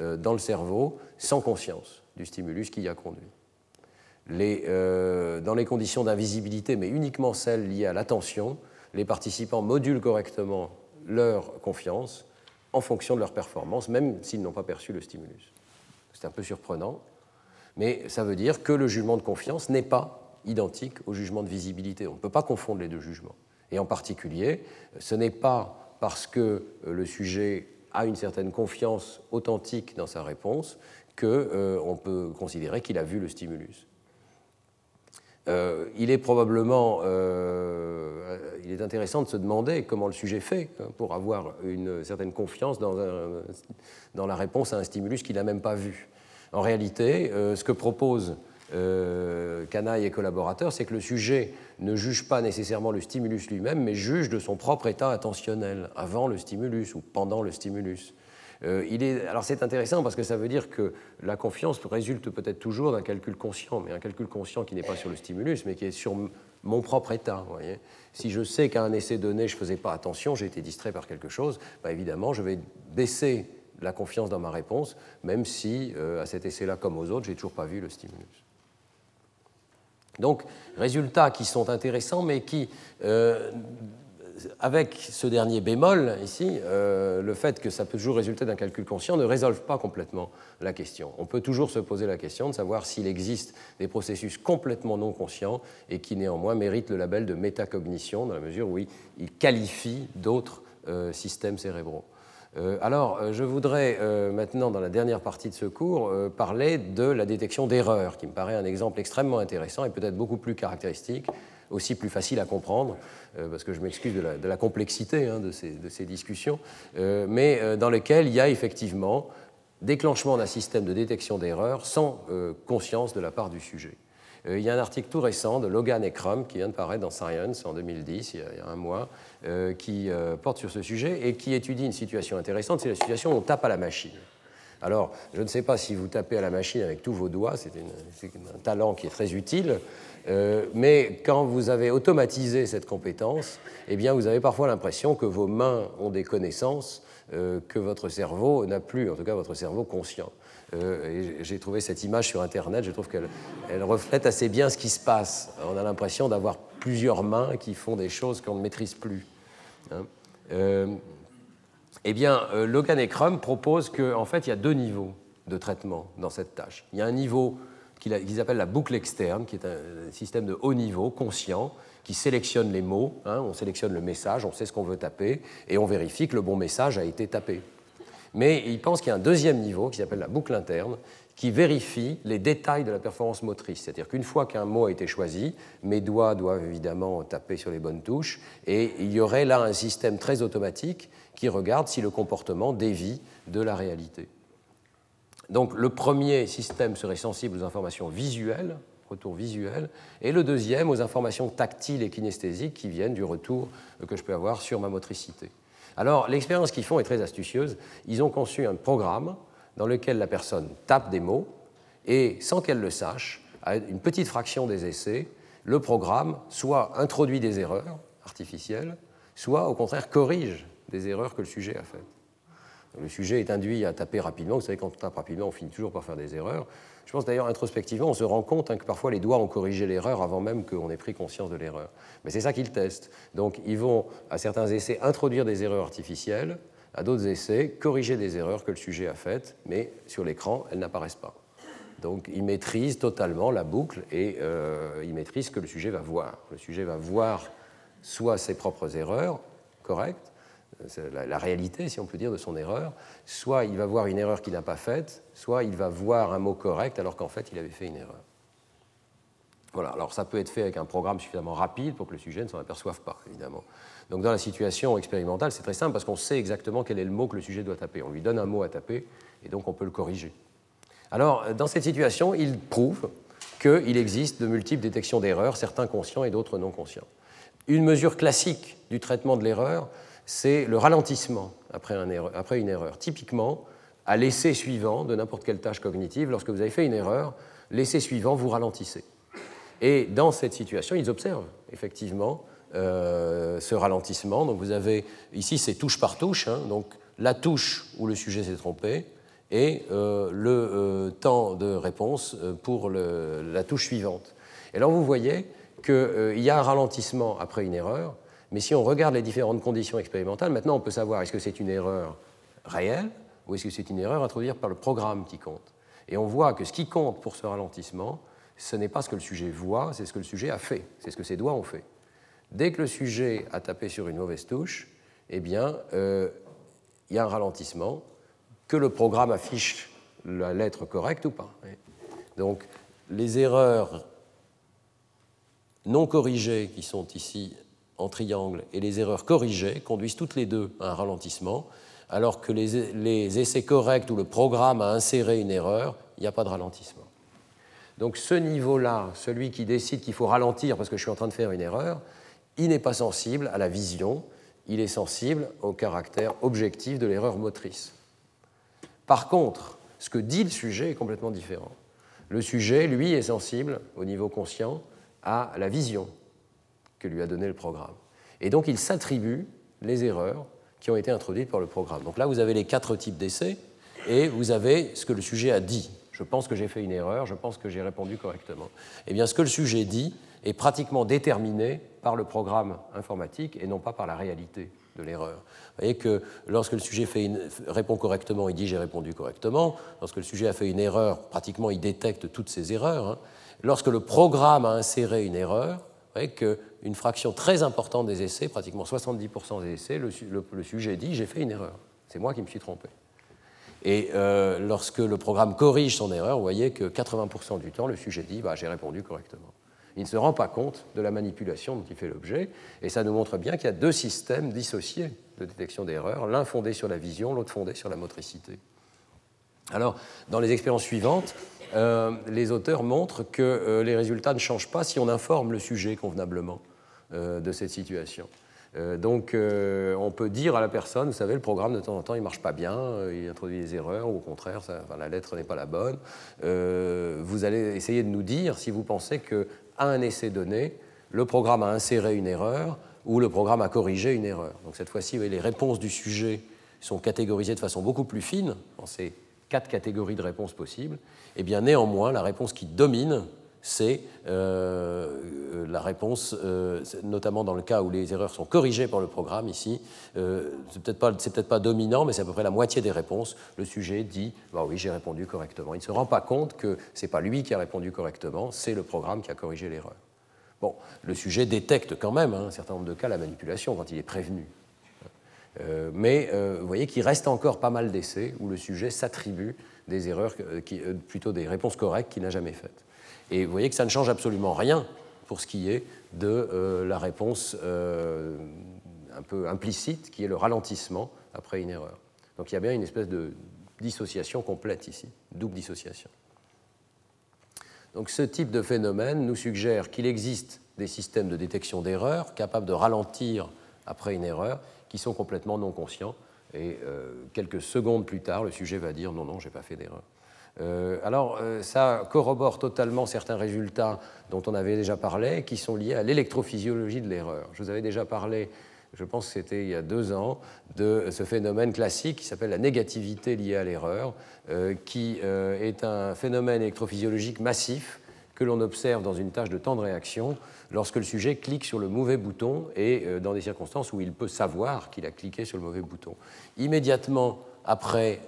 [SPEAKER 2] euh, dans le cerveau, sans conscience du stimulus qui y a conduit. Euh, dans les conditions d'invisibilité, mais uniquement celles liées à l'attention, les participants modulent correctement leur confiance en fonction de leur performance, même s'ils n'ont pas perçu le stimulus. C'est un peu surprenant, mais ça veut dire que le jugement de confiance n'est pas identique au jugement de visibilité. On ne peut pas confondre les deux jugements. Et en particulier, ce n'est pas parce que le sujet a une certaine confiance authentique dans sa réponse qu'on euh, peut considérer qu'il a vu le stimulus. Euh, il est probablement euh, il est intéressant de se demander comment le sujet fait hein, pour avoir une certaine confiance dans, la réponse à un stimulus qu'il n'a même pas vu. En réalité, euh, ce que proposent Canaille et collaborateurs, c'est que le sujet ne juge pas nécessairement le stimulus lui-même, mais juge de son propre état attentionnel avant le stimulus ou pendant le stimulus. Euh, alors c'est intéressant parce que ça veut dire que la confiance résulte peut-être toujours d'un calcul conscient, mais un calcul conscient qui n'est pas sur le stimulus, mais qui est sur mon propre état. Si je sais qu'à un essai donné, je ne faisais pas attention, j'ai été distrait par quelque chose, bah, évidemment, je vais baisser la confiance dans ma réponse, même si euh, à cet essai-là, comme aux autres, j'ai toujours pas vu le stimulus. Donc, résultats qui sont intéressants, mais qui euh, avec ce dernier bémol ici, euh, le fait que ça peut toujours résulter d'un calcul conscient ne résolve pas complètement la question. On peut toujours se poser la question de savoir s'il existe des processus complètement non conscients et qui néanmoins méritent le label de métacognition dans la mesure où ils qualifient d'autres euh, systèmes cérébraux. Euh, alors, je voudrais maintenant, dans la dernière partie de ce cours, parler de la détection d'erreurs, qui me paraît un exemple extrêmement intéressant et peut-être beaucoup plus caractéristique aussi plus facile à comprendre, euh, parce que je m'excuse de, la, complexité hein, de, ces, discussions, euh, mais euh, dans lequel il y a effectivement déclenchement d'un système de détection d'erreurs sans conscience de la part du sujet. il y a un article tout récent de Logan et Crum qui vient de paraître dans Science en 2010, il y a, un mois, qui porte sur ce sujet et qui étudie une situation intéressante, c'est la situation où on tape à la machine. Alors, je ne sais pas si vous tapez à la machine avec tous vos doigts, c'est un talent qui est très utile, euh, mais quand vous avez automatisé cette compétence, eh bien, vous avez parfois l'impression que vos mains ont des connaissances euh, que votre cerveau n'a plus, en tout cas votre cerveau conscient. Euh, j'ai trouvé cette image sur Internet, je trouve qu'elle elle reflète assez bien ce qui se passe. On a l'impression d'avoir plusieurs mains qui font des choses qu'on ne maîtrise plus. Hein. eh bien, Logan et Crum proposent qu'en fait, il y a deux niveaux de traitement dans cette tâche. Il y a un niveau qu'ils appellent la boucle externe, qui est un système de haut niveau, conscient, qui sélectionne les mots, hein, on sélectionne le message, on sait ce qu'on veut taper, et on vérifie que le bon message a été tapé. Mais ils pensent qu'il y a un deuxième niveau, qui s'appelle la boucle interne, qui vérifie les détails de la performance motrice. C'est-à-dire qu'une fois qu'un mot a été choisi, mes doigts doivent évidemment taper sur les bonnes touches, et il y aurait là un système très automatique qui regarde si le comportement dévie de la réalité. Donc le premier système serait sensible aux informations visuelles, retour visuel, et le deuxième aux informations tactiles et kinesthésiques qui viennent du retour que je peux avoir sur ma motricité. Alors l'expérience qu'ils font est très astucieuse. Ils ont conçu un programme dans lequel la personne tape des mots et sans qu'elle le sache, à une petite fraction des essais, le programme soit introduit des erreurs artificielles, soit au contraire corrige des erreurs que le sujet a faites. Le sujet est induit à taper rapidement. Vous savez, quand on tape rapidement, on finit toujours par faire des erreurs. Je pense d'ailleurs, introspectivement, on se rend compte hein, que parfois les doigts ont corrigé l'erreur avant même qu'on ait pris conscience de l'erreur. Mais c'est ça qu'ils testent. Donc, ils vont, à certains essais, introduire des erreurs artificielles, à d'autres essais, corriger des erreurs que le sujet a faites, mais sur l'écran, elles n'apparaissent pas. Donc, ils maîtrisent totalement la boucle et euh, ils maîtrisent ce que le sujet va voir. Le sujet va voir soit ses propres erreurs correctes, la, réalité, si on peut dire, de son erreur. Soit il va voir une erreur qu'il n'a pas faite, soit il va voir un mot correct alors qu'en fait il avait fait une erreur. Voilà, alors ça peut être fait avec un programme suffisamment rapide pour que le sujet ne s'en aperçoive pas, évidemment. Donc dans la situation expérimentale, c'est très simple parce qu'on sait exactement quel est le mot que le sujet doit taper. On lui donne un mot à taper et donc on peut le corriger. Alors dans cette situation, il prouve qu'il existe de multiples détections d'erreurs, certains conscients et d'autres non conscients. Une mesure classique du traitement de l'erreur, c'est le ralentissement après, une erreur. Typiquement, à l'essai suivant de n'importe quelle tâche cognitive, lorsque vous avez fait une erreur, l'essai suivant, vous ralentissez. Et dans cette situation, ils observent effectivement euh, ce ralentissement. Donc vous avez ici, c'est touche par touche, hein. donc la touche où le sujet s'est trompé et euh, le euh, temps de réponse pour la touche suivante. Et alors vous voyez qu'il y a un ralentissement après une erreur, mais si on regarde les différentes conditions expérimentales, maintenant on peut savoir est-ce que c'est une erreur réelle ou est-ce que c'est une erreur introduite par le programme qui compte? Et on voit que ce qui compte pour ce ralentissement, ce n'est pas ce que le sujet voit, c'est ce que le sujet a fait, c'est ce que ses doigts ont fait. Dès que le sujet a tapé sur une mauvaise touche, eh bien, euh, il y a un ralentissement, que le programme affiche la lettre correcte ou pas. Donc, les erreurs non corrigées qui sont ici en triangle et les erreurs corrigées conduisent toutes les deux à un ralentissement, alors que les, essais corrects où le programme a inséré une erreur, il n'y a pas de ralentissement. Donc ce niveau-là, celui qui décide qu'il faut ralentir parce que je suis en train de faire une erreur, il n'est pas sensible à la vision, il est sensible au caractère objectif de l'erreur motrice. Par contre, ce que dit le sujet est complètement différent. Le sujet, lui, est sensible au niveau conscient à la vision, que lui a donné le programme. Et donc il s'attribue les erreurs qui ont été introduites par le programme. Donc là, vous avez les quatre types d'essais et vous avez ce que le sujet a dit. Je pense que j'ai fait une erreur, je pense que j'ai répondu correctement. Eh bien, ce que le sujet dit est pratiquement déterminé par le programme informatique et non pas par la réalité de l'erreur. Vous voyez que lorsque le sujet répond correctement, il dit j'ai répondu correctement. Lorsque le sujet a fait une erreur, pratiquement il détecte toutes ces erreurs. Hein. Lorsque le programme a inséré une erreur, voyez qu'une fraction très importante des essais, pratiquement 70% des essais, le, sujet dit j'ai fait une erreur, c'est moi qui me suis trompé. Et euh, lorsque le programme corrige son erreur, vous voyez que 80% du temps, le sujet dit bah, j'ai répondu correctement. Il ne se rend pas compte de la manipulation dont il fait l'objet, et ça nous montre bien qu'il y a deux systèmes dissociés de détection d'erreurs, l'un fondé sur la vision, l'autre fondé sur la motricité. Alors, dans les expériences suivantes, euh, les auteurs montrent que euh, les résultats ne changent pas si on informe le sujet convenablement euh, de cette situation. Donc on peut dire à la personne, vous savez, le programme de temps en temps il marche pas bien, il introduit des erreurs, ou au contraire, la lettre n'est pas la bonne. vous allez essayer de nous dire si vous pensez qu'à un essai donné, le programme a inséré une erreur ou le programme a corrigé une erreur. Donc cette fois-ci, les réponses du sujet sont catégorisées de façon beaucoup plus fine, quatre catégories de réponses possibles. Eh bien néanmoins, la réponse qui domine, c'est euh, la réponse, euh, notamment dans le cas où les erreurs sont corrigées par le programme ici. Euh, c'est peut-être pas, peut pas, dominant, mais c'est à peu près la moitié des réponses. Le sujet dit bah oui, j'ai répondu correctement. Il ne se rend pas compte que ce n'est pas lui qui a répondu correctement, c'est le programme qui a corrigé l'erreur. Bon, le sujet détecte quand même, hein, un certain nombre de cas, la manipulation quand il est prévenu. Euh, mais euh, vous voyez qu'il reste encore pas mal d'essais où le sujet s'attribue des erreurs, qui, plutôt des réponses correctes qu'il n'a jamais faites. Et vous voyez que ça ne change absolument rien pour ce qui est de euh, la réponse euh, un peu implicite, qui est le ralentissement après une erreur. Donc il y a bien une espèce de dissociation complète ici, double dissociation. Donc ce type de phénomène nous suggère qu'il existe des systèmes de détection d'erreurs capables de ralentir après une erreur qui sont complètement non conscients. Et euh, quelques secondes plus tard, le sujet va dire non, non, je n'ai pas fait d'erreur. Euh, alors, euh, ça corrobore totalement certains résultats dont on avait déjà parlé, qui sont liés à l'électrophysiologie de l'erreur. Je vous avais déjà parlé, je pense que c'était il y a deux ans, de ce phénomène classique qui s'appelle la négativité liée à l'erreur, qui est un phénomène électrophysiologique massif que l'on observe dans une tâche de temps de réaction lorsque le sujet clique sur le mauvais bouton et dans des circonstances où il peut savoir qu'il a cliqué sur le mauvais bouton. Immédiatement après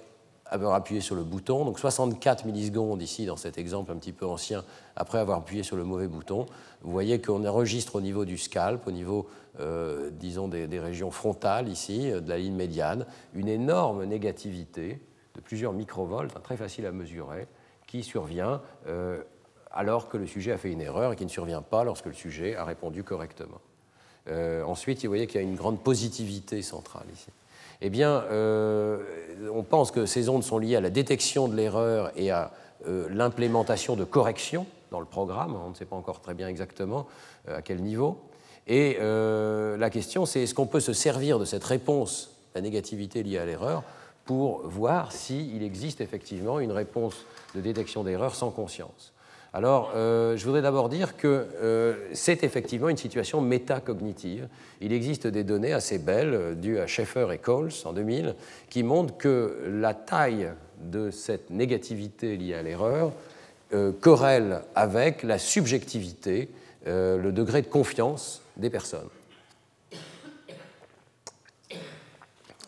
[SPEAKER 2] avoir appuyé sur le bouton. Donc 64 millisecondes ici, dans cet exemple un petit peu ancien, après avoir appuyé sur le mauvais bouton. Vous voyez qu'on enregistre au niveau du scalp, au niveau, euh, disons, des, régions frontales ici, euh, de la ligne médiane, une énorme négativité de plusieurs microvolts, très facile à mesurer, qui survient euh, alors que le sujet a fait une erreur et qui ne survient pas lorsque le sujet a répondu correctement. ensuite, vous voyez qu'il y a une grande positivité centrale ici eh bien, euh, on pense que ces ondes sont liées à la détection de l'erreur et à euh, l'implémentation de corrections dans le programme. On ne sait pas encore très bien exactement euh, à quel niveau. Et la question, c'est est-ce qu'on peut se servir de cette réponse, la négativité liée à l'erreur, pour voir s'il existe effectivement une réponse de détection d'erreur sans conscience? Alors, euh, je voudrais d'abord dire que euh, c'est effectivement une situation métacognitive. Il existe des données assez belles, euh, dues à Schaeffer et Coles en 2000, qui montrent que la taille de cette négativité liée à l'erreur corrèle avec la subjectivité, le degré de confiance des personnes.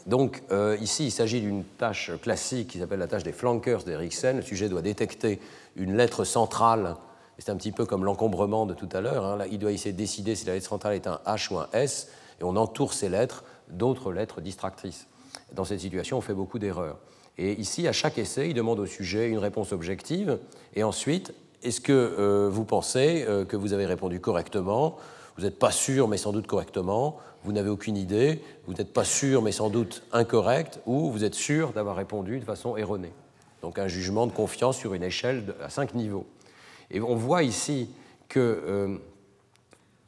[SPEAKER 2] Donc ici, il s'agit d'une tâche classique qui s'appelle la tâche des flankers d'Eriksen. Le sujet doit détecter une lettre centrale. C'est un petit peu comme l'encombrement de tout à l'heure. Hein. Il doit essayer de décider si la lettre centrale est un H ou un S, et on entoure ces lettres d'autres lettres distractrices. Dans cette situation, on fait beaucoup d'erreurs. Et ici, à chaque essai, il demande au sujet une réponse objective, et ensuite, est-ce que euh, vous pensez euh, que vous avez répondu correctement? Vous n'êtes pas sûr, mais sans doute correctement. Vous n'avez aucune idée. Vous n'êtes pas sûr, mais sans doute incorrect. Ou vous êtes sûr d'avoir répondu de façon erronée donc un jugement de confiance sur une échelle à cinq niveaux. Et on voit ici que, euh,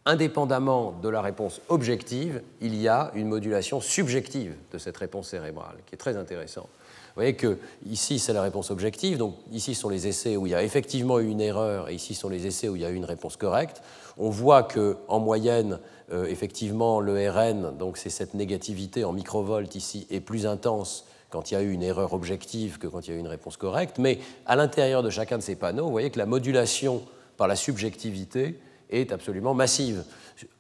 [SPEAKER 2] indépendamment de la réponse objective, il y a une modulation subjective de cette réponse cérébrale, qui est très intéressante. Vous voyez que ici, c'est la réponse objective, donc ici sont les essais où il y a effectivement eu une erreur, et ici sont les essais où il y a eu une réponse correcte. On voit que, en moyenne, euh, effectivement, le RN, donc c'est cette négativité en microvolts ici, est plus intense quand il y a eu une erreur objective que quand il y a eu une réponse correcte, mais à l'intérieur de chacun de ces panneaux, vous voyez que la modulation par la subjectivité est absolument massive.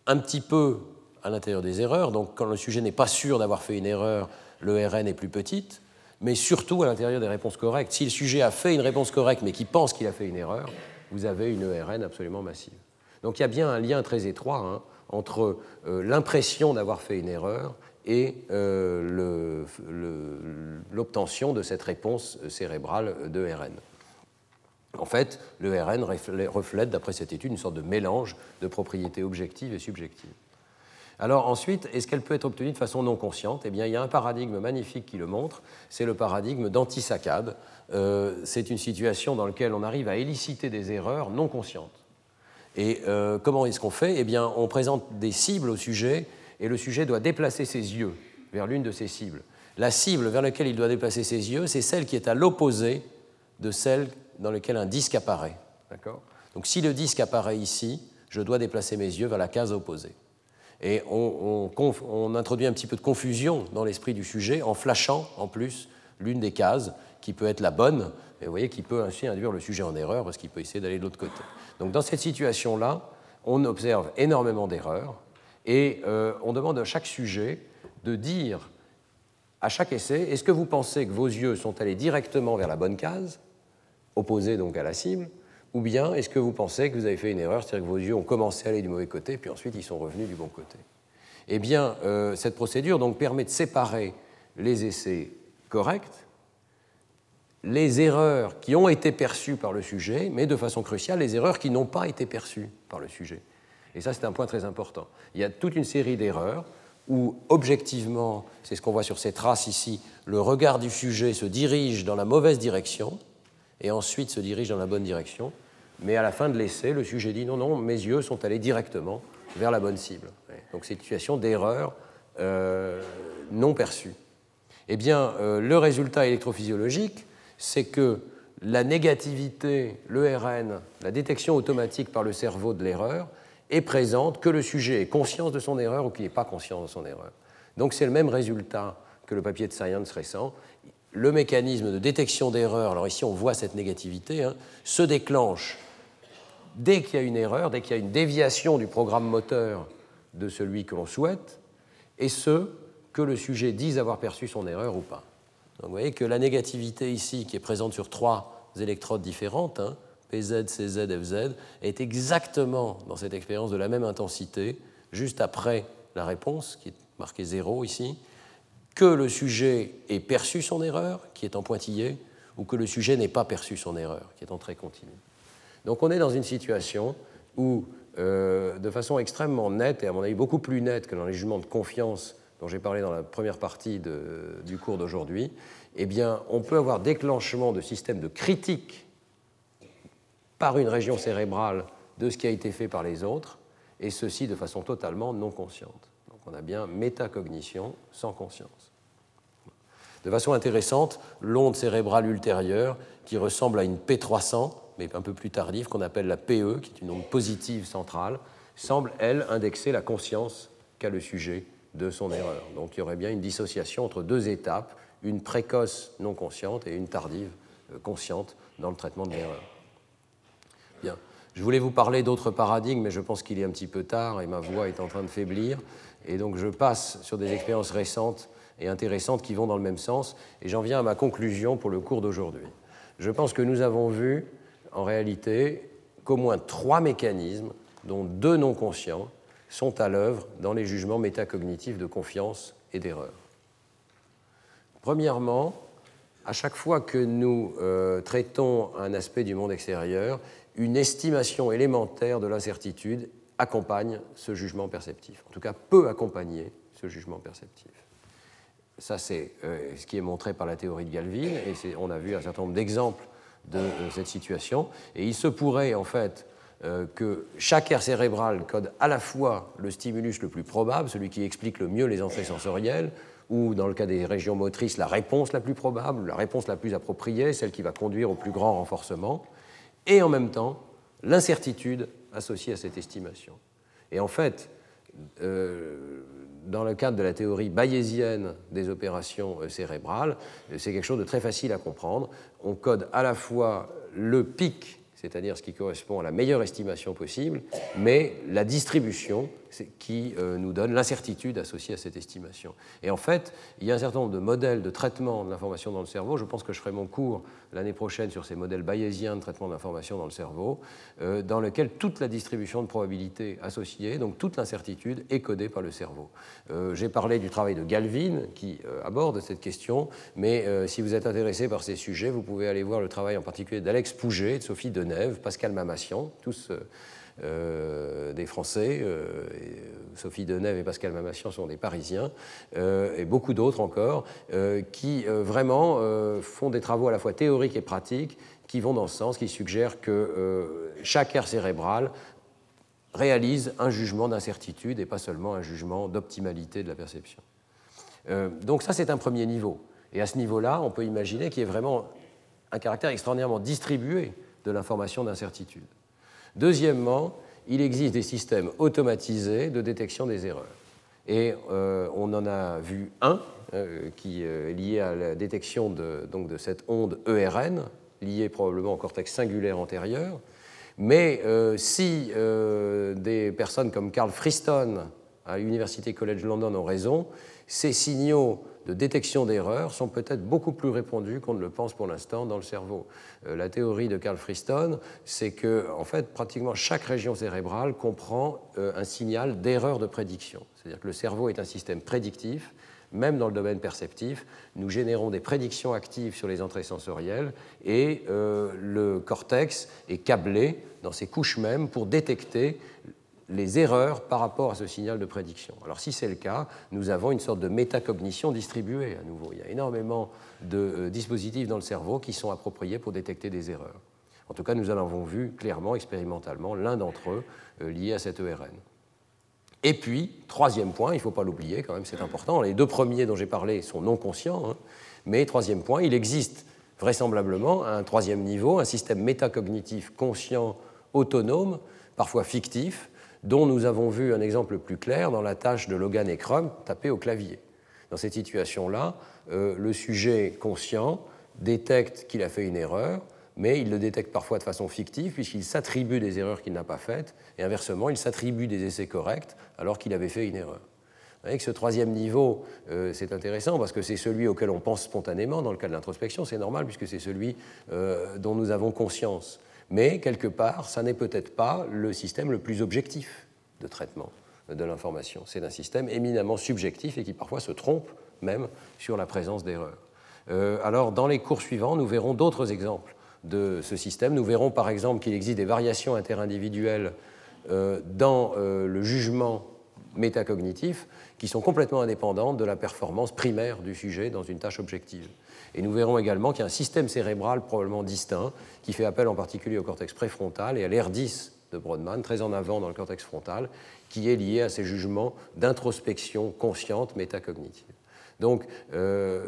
[SPEAKER 2] Un petit peu à l'intérieur des erreurs, donc quand le sujet n'est pas sûr d'avoir fait une erreur, le RN est plus petite, mais surtout à l'intérieur des réponses correctes. Si le sujet a fait une réponse correcte mais qui pense qu'il a fait une erreur, vous avez une ERN absolument massive. Donc il y a bien un lien très étroit hein, entre euh, l'impression d'avoir fait une erreur et euh, l'obtention de cette réponse cérébrale de RN. En fait, le RN reflète, d'après cette étude, une sorte de mélange de propriétés objectives et subjectives. Alors ensuite, est-ce qu'elle peut être obtenue de façon non consciente? Eh bien, il y a un paradigme magnifique qui le montre, c'est le paradigme d'antisaccade. Euh, c'est une situation dans laquelle on arrive à éliciter des erreurs non conscientes. Et euh, comment est-ce qu'on fait? Eh bien, on présente des cibles au sujet et le sujet doit déplacer ses yeux vers l'une de ses cibles. La cible vers laquelle il doit déplacer ses yeux, c'est celle qui est à l'opposé de celle dans laquelle un disque apparaît. Donc si le disque apparaît ici, je dois déplacer mes yeux vers la case opposée. Et on, on introduit un petit peu de confusion dans l'esprit du sujet en flashant en plus l'une des cases qui peut être la bonne, et vous voyez qu'il peut ainsi induire le sujet en erreur parce qu'il peut essayer d'aller de l'autre côté. Donc dans cette situation-là, on observe énormément d'erreurs et euh, on demande à chaque sujet de dire à chaque essai est-ce que vous pensez que vos yeux sont allés directement vers la bonne case, opposée donc à la cible, ou bien est-ce que vous pensez que vous avez fait une erreur, c'est-à-dire que vos yeux ont commencé à aller du mauvais côté, puis ensuite ils sont revenus du bon côté? Eh bien, euh, cette procédure donc permet de séparer les essais corrects les erreurs qui ont été perçues par le sujet, mais de façon cruciale, les erreurs qui n'ont pas été perçues par le sujet. Et ça, c'est un point très important. Il y a toute une série d'erreurs où, objectivement, c'est ce qu'on voit sur ces traces ici, le regard du sujet se dirige dans la mauvaise direction et ensuite se dirige dans la bonne direction. Mais à la fin de l'essai, le sujet dit non, non, mes yeux sont allés directement vers la bonne cible. Donc, c'est une situation d'erreur euh, non perçue. Eh bien, euh, le résultat électrophysiologique, c'est que la négativité, l'ERN, la détection automatique par le cerveau de l'erreur, est présente que le sujet ait conscience de son erreur ou qu'il n'ait pas conscience de son erreur. Donc c'est le même résultat que le papier de Science récent. Le mécanisme de détection d'erreur, alors ici on voit cette négativité, hein, se déclenche dès qu'il y a une erreur, dès qu'il y a une déviation du programme moteur de celui que l'on souhaite, et ce, que le sujet dise avoir perçu son erreur ou pas. Vous voyez que la négativité ici, qui est présente sur trois électrodes différentes, hein, PZ, CZ, FZ, est exactement dans cette expérience de la même intensité, juste après la réponse, qui est marquée 0 ici, que le sujet ait perçu son erreur, qui est en pointillé, ou que le sujet n'ait pas perçu son erreur, qui est en trait continu. Donc on est dans une situation où, euh, de façon extrêmement nette, et à mon avis beaucoup plus nette que dans les jugements de confiance dont j'ai parlé dans la première partie du cours d'aujourd'hui, eh bien, on peut avoir déclenchement de systèmes de critique par une région cérébrale de ce qui a été fait par les autres, et ceci de façon totalement non consciente. On a bien métacognition sans conscience. De façon intéressante, l'onde cérébrale ultérieure, qui ressemble à une P300, mais un peu plus tardive, qu'on appelle la PE, qui est une onde positive centrale, semble, elle, indexer la conscience qu'a le sujet de son erreur. Donc il y aurait bien une dissociation entre deux étapes, une précoce non consciente et une tardive euh, consciente dans le traitement de l'erreur. Bien. Je voulais vous parler d'autres paradigmes, mais je pense qu'il est un petit peu tard et ma voix est en train de faiblir. Et donc je passe sur des expériences récentes et intéressantes qui vont dans le même sens. Et j'en viens à ma conclusion pour le cours d'aujourd'hui. Je pense que nous avons vu, en réalité, qu'au moins trois mécanismes, dont deux non conscients, sont à l'œuvre dans les jugements métacognitifs de confiance et d'erreur. Premièrement, à chaque fois que nous euh, traitons un aspect du monde extérieur, une estimation élémentaire de l'incertitude accompagne ce jugement perceptif, en tout cas peut accompagner ce jugement perceptif. Ça, c'est euh, ce qui est montré par la théorie de Galvin, et on a vu un certain nombre d'exemples de euh, cette situation. Et il se pourrait, en fait, euh, que chaque aire cérébrale code à la fois le stimulus le plus probable, celui qui explique le mieux les entrées sensorielles, ou dans le cas des régions motrices, la réponse la plus probable, la réponse la plus appropriée, celle qui va conduire au plus grand renforcement, et en même temps l'incertitude associée à cette estimation. Et en fait, euh, dans le cadre de la théorie bayésienne des opérations euh, cérébrales, c'est quelque chose de très facile à comprendre. On code à la fois le pic c'est-à-dire ce qui correspond à la meilleure estimation possible, mais la distribution qui euh, nous donne l'incertitude associée à cette estimation. Et en fait, il y a un certain nombre de modèles de traitement de l'information dans le cerveau. Je pense que je ferai mon cours l'année prochaine sur ces modèles bayésiens de traitement de l'information dans le cerveau, euh, dans lesquels toute la distribution de probabilités associée, donc toute l'incertitude, est codée par le cerveau. Euh, j'ai parlé du travail de Galvin qui aborde cette question, mais si vous êtes intéressé par ces sujets, vous pouvez aller voir le travail en particulier d'Alex Pouget, de Sophie Denève, Pascal Mamassian, tous des Français. Euh, Sophie Denève et Pascal Mamassian sont des Parisiens, euh, et beaucoup d'autres encore, qui vraiment font des travaux à la fois théoriques et pratiques qui vont dans ce sens, qui suggèrent que chaque aire cérébrale réalise un jugement d'incertitude et pas seulement un jugement d'optimalité de la perception. Euh, donc ça, c'est un premier niveau. Et à ce niveau-là, on peut imaginer qu'il y ait vraiment un caractère extraordinairement distribué de l'information d'incertitude. Deuxièmement, il existe des systèmes automatisés de détection des erreurs. Et euh, on en a vu un euh, qui est lié à la détection de, donc de cette onde ERN, liée probablement au cortex singulaire antérieur. Mais euh, si des personnes comme Carl Freestone à l'Université College London ont raison, ces signaux de détection d'erreurs sont peut-être beaucoup plus répandus qu'on ne le pense pour l'instant dans le cerveau. Euh, la théorie de Carl Freestone, c'est que en fait, pratiquement chaque région cérébrale comprend euh, un signal d'erreur de prédiction. C'est-à-dire que le cerveau est un système prédictif. Même dans le domaine perceptif, nous générons des prédictions actives sur les entrées sensorielles et euh, le cortex est câblé dans ses couches mêmes pour détecter les erreurs par rapport à ce signal de prédiction. Alors si c'est le cas, nous avons une sorte de métacognition distribuée à nouveau. Il y a énormément de euh, dispositifs dans le cerveau qui sont appropriés pour détecter des erreurs. En tout cas, nous en avons vu clairement, expérimentalement, l'un d'entre eux euh, lié à cette ERN. Et puis, troisième point, il ne faut pas l'oublier quand même, c'est important, les deux premiers dont j'ai parlé sont non conscients, hein, mais troisième point, il existe vraisemblablement un troisième niveau, un système métacognitif conscient, autonome, parfois fictif, dont nous avons vu un exemple plus clair dans la tâche de Logan et Crum tapée au clavier. Dans cette situation-là, euh, le sujet conscient détecte qu'il a fait une erreur, mais il le détecte parfois de façon fictive puisqu'il s'attribue des erreurs qu'il n'a pas faites, et inversement, il s'attribue des essais corrects alors qu'il avait fait une erreur. Avec ce troisième niveau, euh, c'est intéressant parce que c'est celui auquel on pense spontanément dans le cas de l'introspection, c'est normal puisque c'est celui euh, dont nous avons conscience mais quelque part, ça n'est peut-être pas le système le plus objectif de traitement de l'information. C'est un système éminemment subjectif et qui parfois se trompe même sur la présence d'erreurs. Euh, alors, dans les cours suivants, nous verrons d'autres exemples de ce système. Nous verrons par exemple qu'il existe des variations interindividuelles euh, dans euh, le jugement métacognitif qui sont complètement indépendantes de la performance primaire du sujet dans une tâche objective. Et nous verrons également qu'il y a un système cérébral probablement distinct qui fait appel en particulier au cortex préfrontal et à l'R10 de Brodmann, très en avant dans le cortex frontal, qui est lié à ces jugements d'introspection consciente métacognitive. Donc, euh,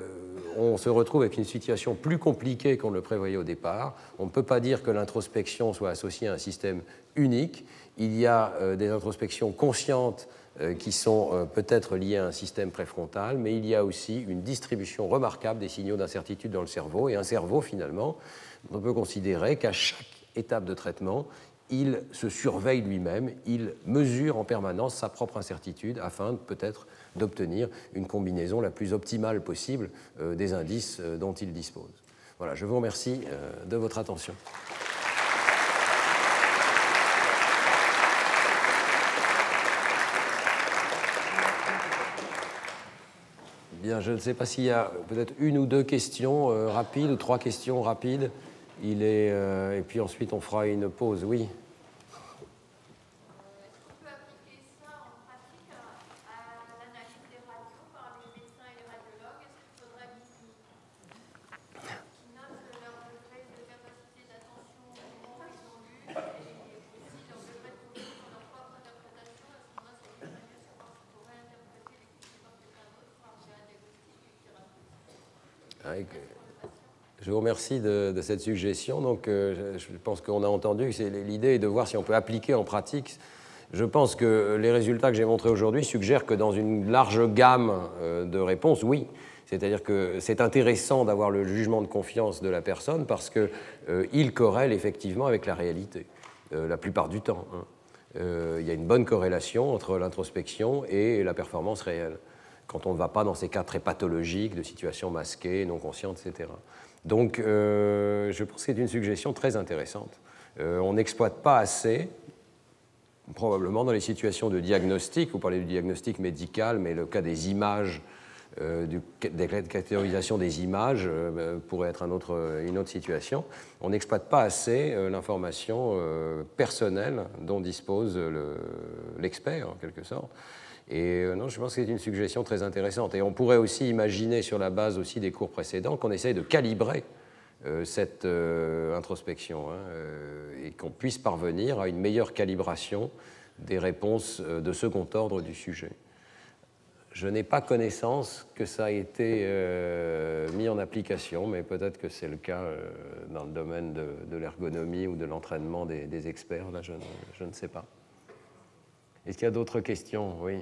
[SPEAKER 2] on se retrouve avec une situation plus compliquée qu'on ne le prévoyait au départ. On ne peut pas dire que l'introspection soit associée à un système unique. Il y a euh, des introspections conscientes qui sont euh, peut-être liés à un système préfrontal, mais il y a aussi une distribution remarquable des signaux d'incertitude dans le cerveau. Et un cerveau, finalement, on peut considérer qu'à chaque étape de traitement, il se surveille lui-même, il mesure en permanence sa propre incertitude afin peut-être d'obtenir une combinaison la plus optimale possible euh, des indices dont il dispose. Voilà, je vous remercie de votre attention. Bien, je ne sais pas s'il y a peut-être une ou deux questions euh, rapides ou trois questions rapides. Il est, euh, et puis ensuite on fera une pause. Oui. Je vous remercie de, cette suggestion. Donc, euh, je pense qu'on a entendu que l'idée est de voir si on peut appliquer en pratique. Je pense que les résultats que j'ai montrés aujourd'hui suggèrent que dans une large gamme euh, de réponses, oui. C'est-à-dire que c'est intéressant d'avoir le jugement de confiance de la personne parce qu'il euh, corrèle effectivement avec la réalité, la plupart du temps. Hein. Il y a une bonne corrélation entre l'introspection et la performance réelle quand on ne va pas dans ces cas très pathologiques de situations masquées, non conscientes, etc. Donc euh, je pense que c'est une suggestion très intéressante. Euh, on n'exploite pas assez, probablement dans les situations de diagnostic, vous parlez du diagnostic médical, mais le cas des images, euh, des catégorisation des images pourrait être un autre, une autre situation. On n'exploite pas assez l'information personnelle dont dispose l'expert, en quelque sorte. Et euh, non, je pense que c'est une suggestion très intéressante. Et on pourrait aussi imaginer, sur la base aussi des cours précédents, qu'on essaye de calibrer euh, cette euh, introspection hein, et qu'on puisse parvenir à une meilleure calibration des réponses de second ordre du sujet. Je n'ai pas connaissance que ça ait été mis en application, mais peut-être que c'est le cas dans le domaine de, l'ergonomie ou de l'entraînement des, experts. Là, je, je ne sais pas. Est-ce qu'il y a d'autres questions? Oui.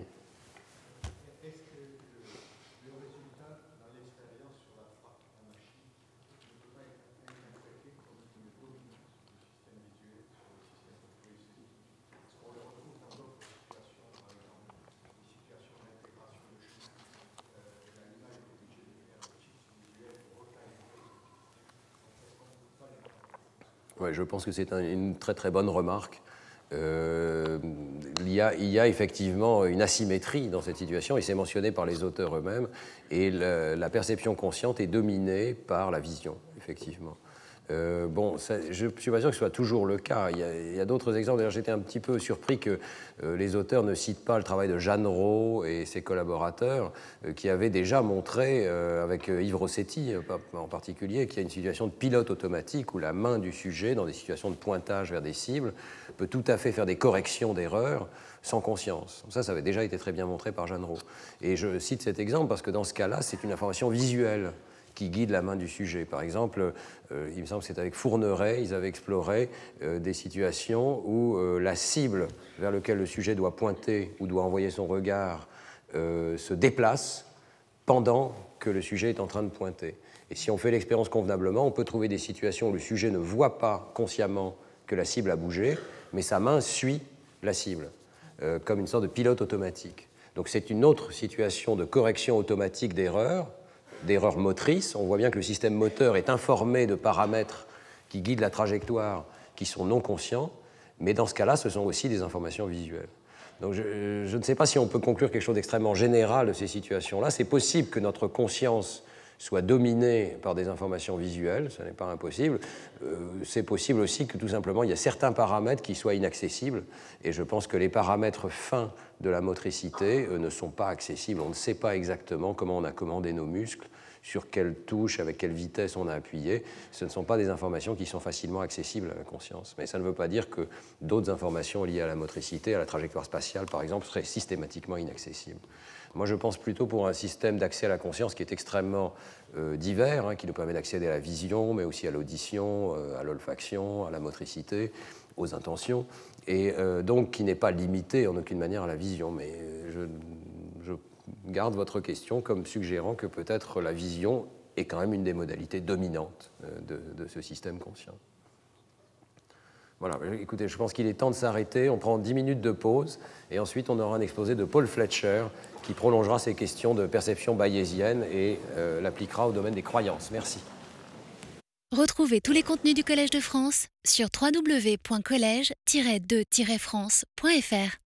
[SPEAKER 2] Je pense que c'est une très très bonne remarque. Euh, il, y a, il, y a, effectivement une asymétrie dans cette situation, et c'est mentionné par les auteurs eux-mêmes, et la perception consciente est dominée par la vision, effectivement. Euh, bon, je ne suis pas sûr que ce soit toujours le cas. Il y a, d'autres exemples. D'ailleurs, j'étais un petit peu surpris que euh, les auteurs ne citent pas le travail de Jeanne Rowe et ses collaborateurs, euh, qui avaient déjà montré, avec Yves Rossetti en particulier, qu'il y a une situation de pilote automatique où la main du sujet, dans des situations de pointage vers des cibles, peut tout à fait faire des corrections d'erreurs sans conscience. Ça, ça avait déjà été très bien montré par Jeanne Rowe. Et je cite cet exemple parce que dans ce cas-là, c'est une information visuelle qui guide la main du sujet. Par exemple, euh, il me semble que c'est avec Fourneret, ils avaient exploré euh, des situations où euh, la cible vers laquelle le sujet doit pointer ou doit envoyer son regard se déplace pendant que le sujet est en train de pointer. Et si on fait l'expérience convenablement, on peut trouver des situations où le sujet ne voit pas consciemment que la cible a bougé, mais sa main suit la cible, comme une sorte de pilote automatique. Donc c'est une autre situation de correction automatique d'erreur d'erreurs motrices. On voit bien que le système moteur est informé de paramètres qui guident la trajectoire qui sont non conscients, mais dans ce cas-là, ce sont aussi des informations visuelles. Donc je, je ne sais pas si on peut conclure quelque chose d'extrêmement général de ces situations-là. C'est possible que notre conscience soit dominé par des informations visuelles, ce n'est pas impossible. Euh, c'est possible aussi que tout simplement il y a certains paramètres qui soient inaccessibles, et je pense que les paramètres fins de la motricité euh, ne sont pas accessibles. On ne sait pas exactement comment on a commandé nos muscles, sur quelle touche, avec quelle vitesse on a appuyé. Ce ne sont pas des informations qui sont facilement accessibles à la conscience. Mais ça ne veut pas dire que d'autres informations liées à la motricité, à la trajectoire spatiale par exemple, seraient systématiquement inaccessibles. Moi, je pense plutôt pour un système d'accès à la conscience qui est extrêmement euh, divers, hein, qui nous permet d'accéder à la vision, mais aussi à l'audition, euh, à l'olfaction, à la motricité, aux intentions, et euh, donc qui n'est pas limité en aucune manière à la vision. Mais je, garde votre question comme suggérant que peut-être la vision est quand même une des modalités dominantes de, de ce système conscient. Voilà, écoutez, je pense qu'il est temps de s'arrêter. On prend 10 minutes de pause et ensuite on aura un exposé de Paul Fletcher qui prolongera ces questions de perception bayésienne et euh, l'appliquera au domaine des croyances. Merci.
[SPEAKER 1] Retrouvez tous les contenus du Collège de France sur www.colège-2-france.fr.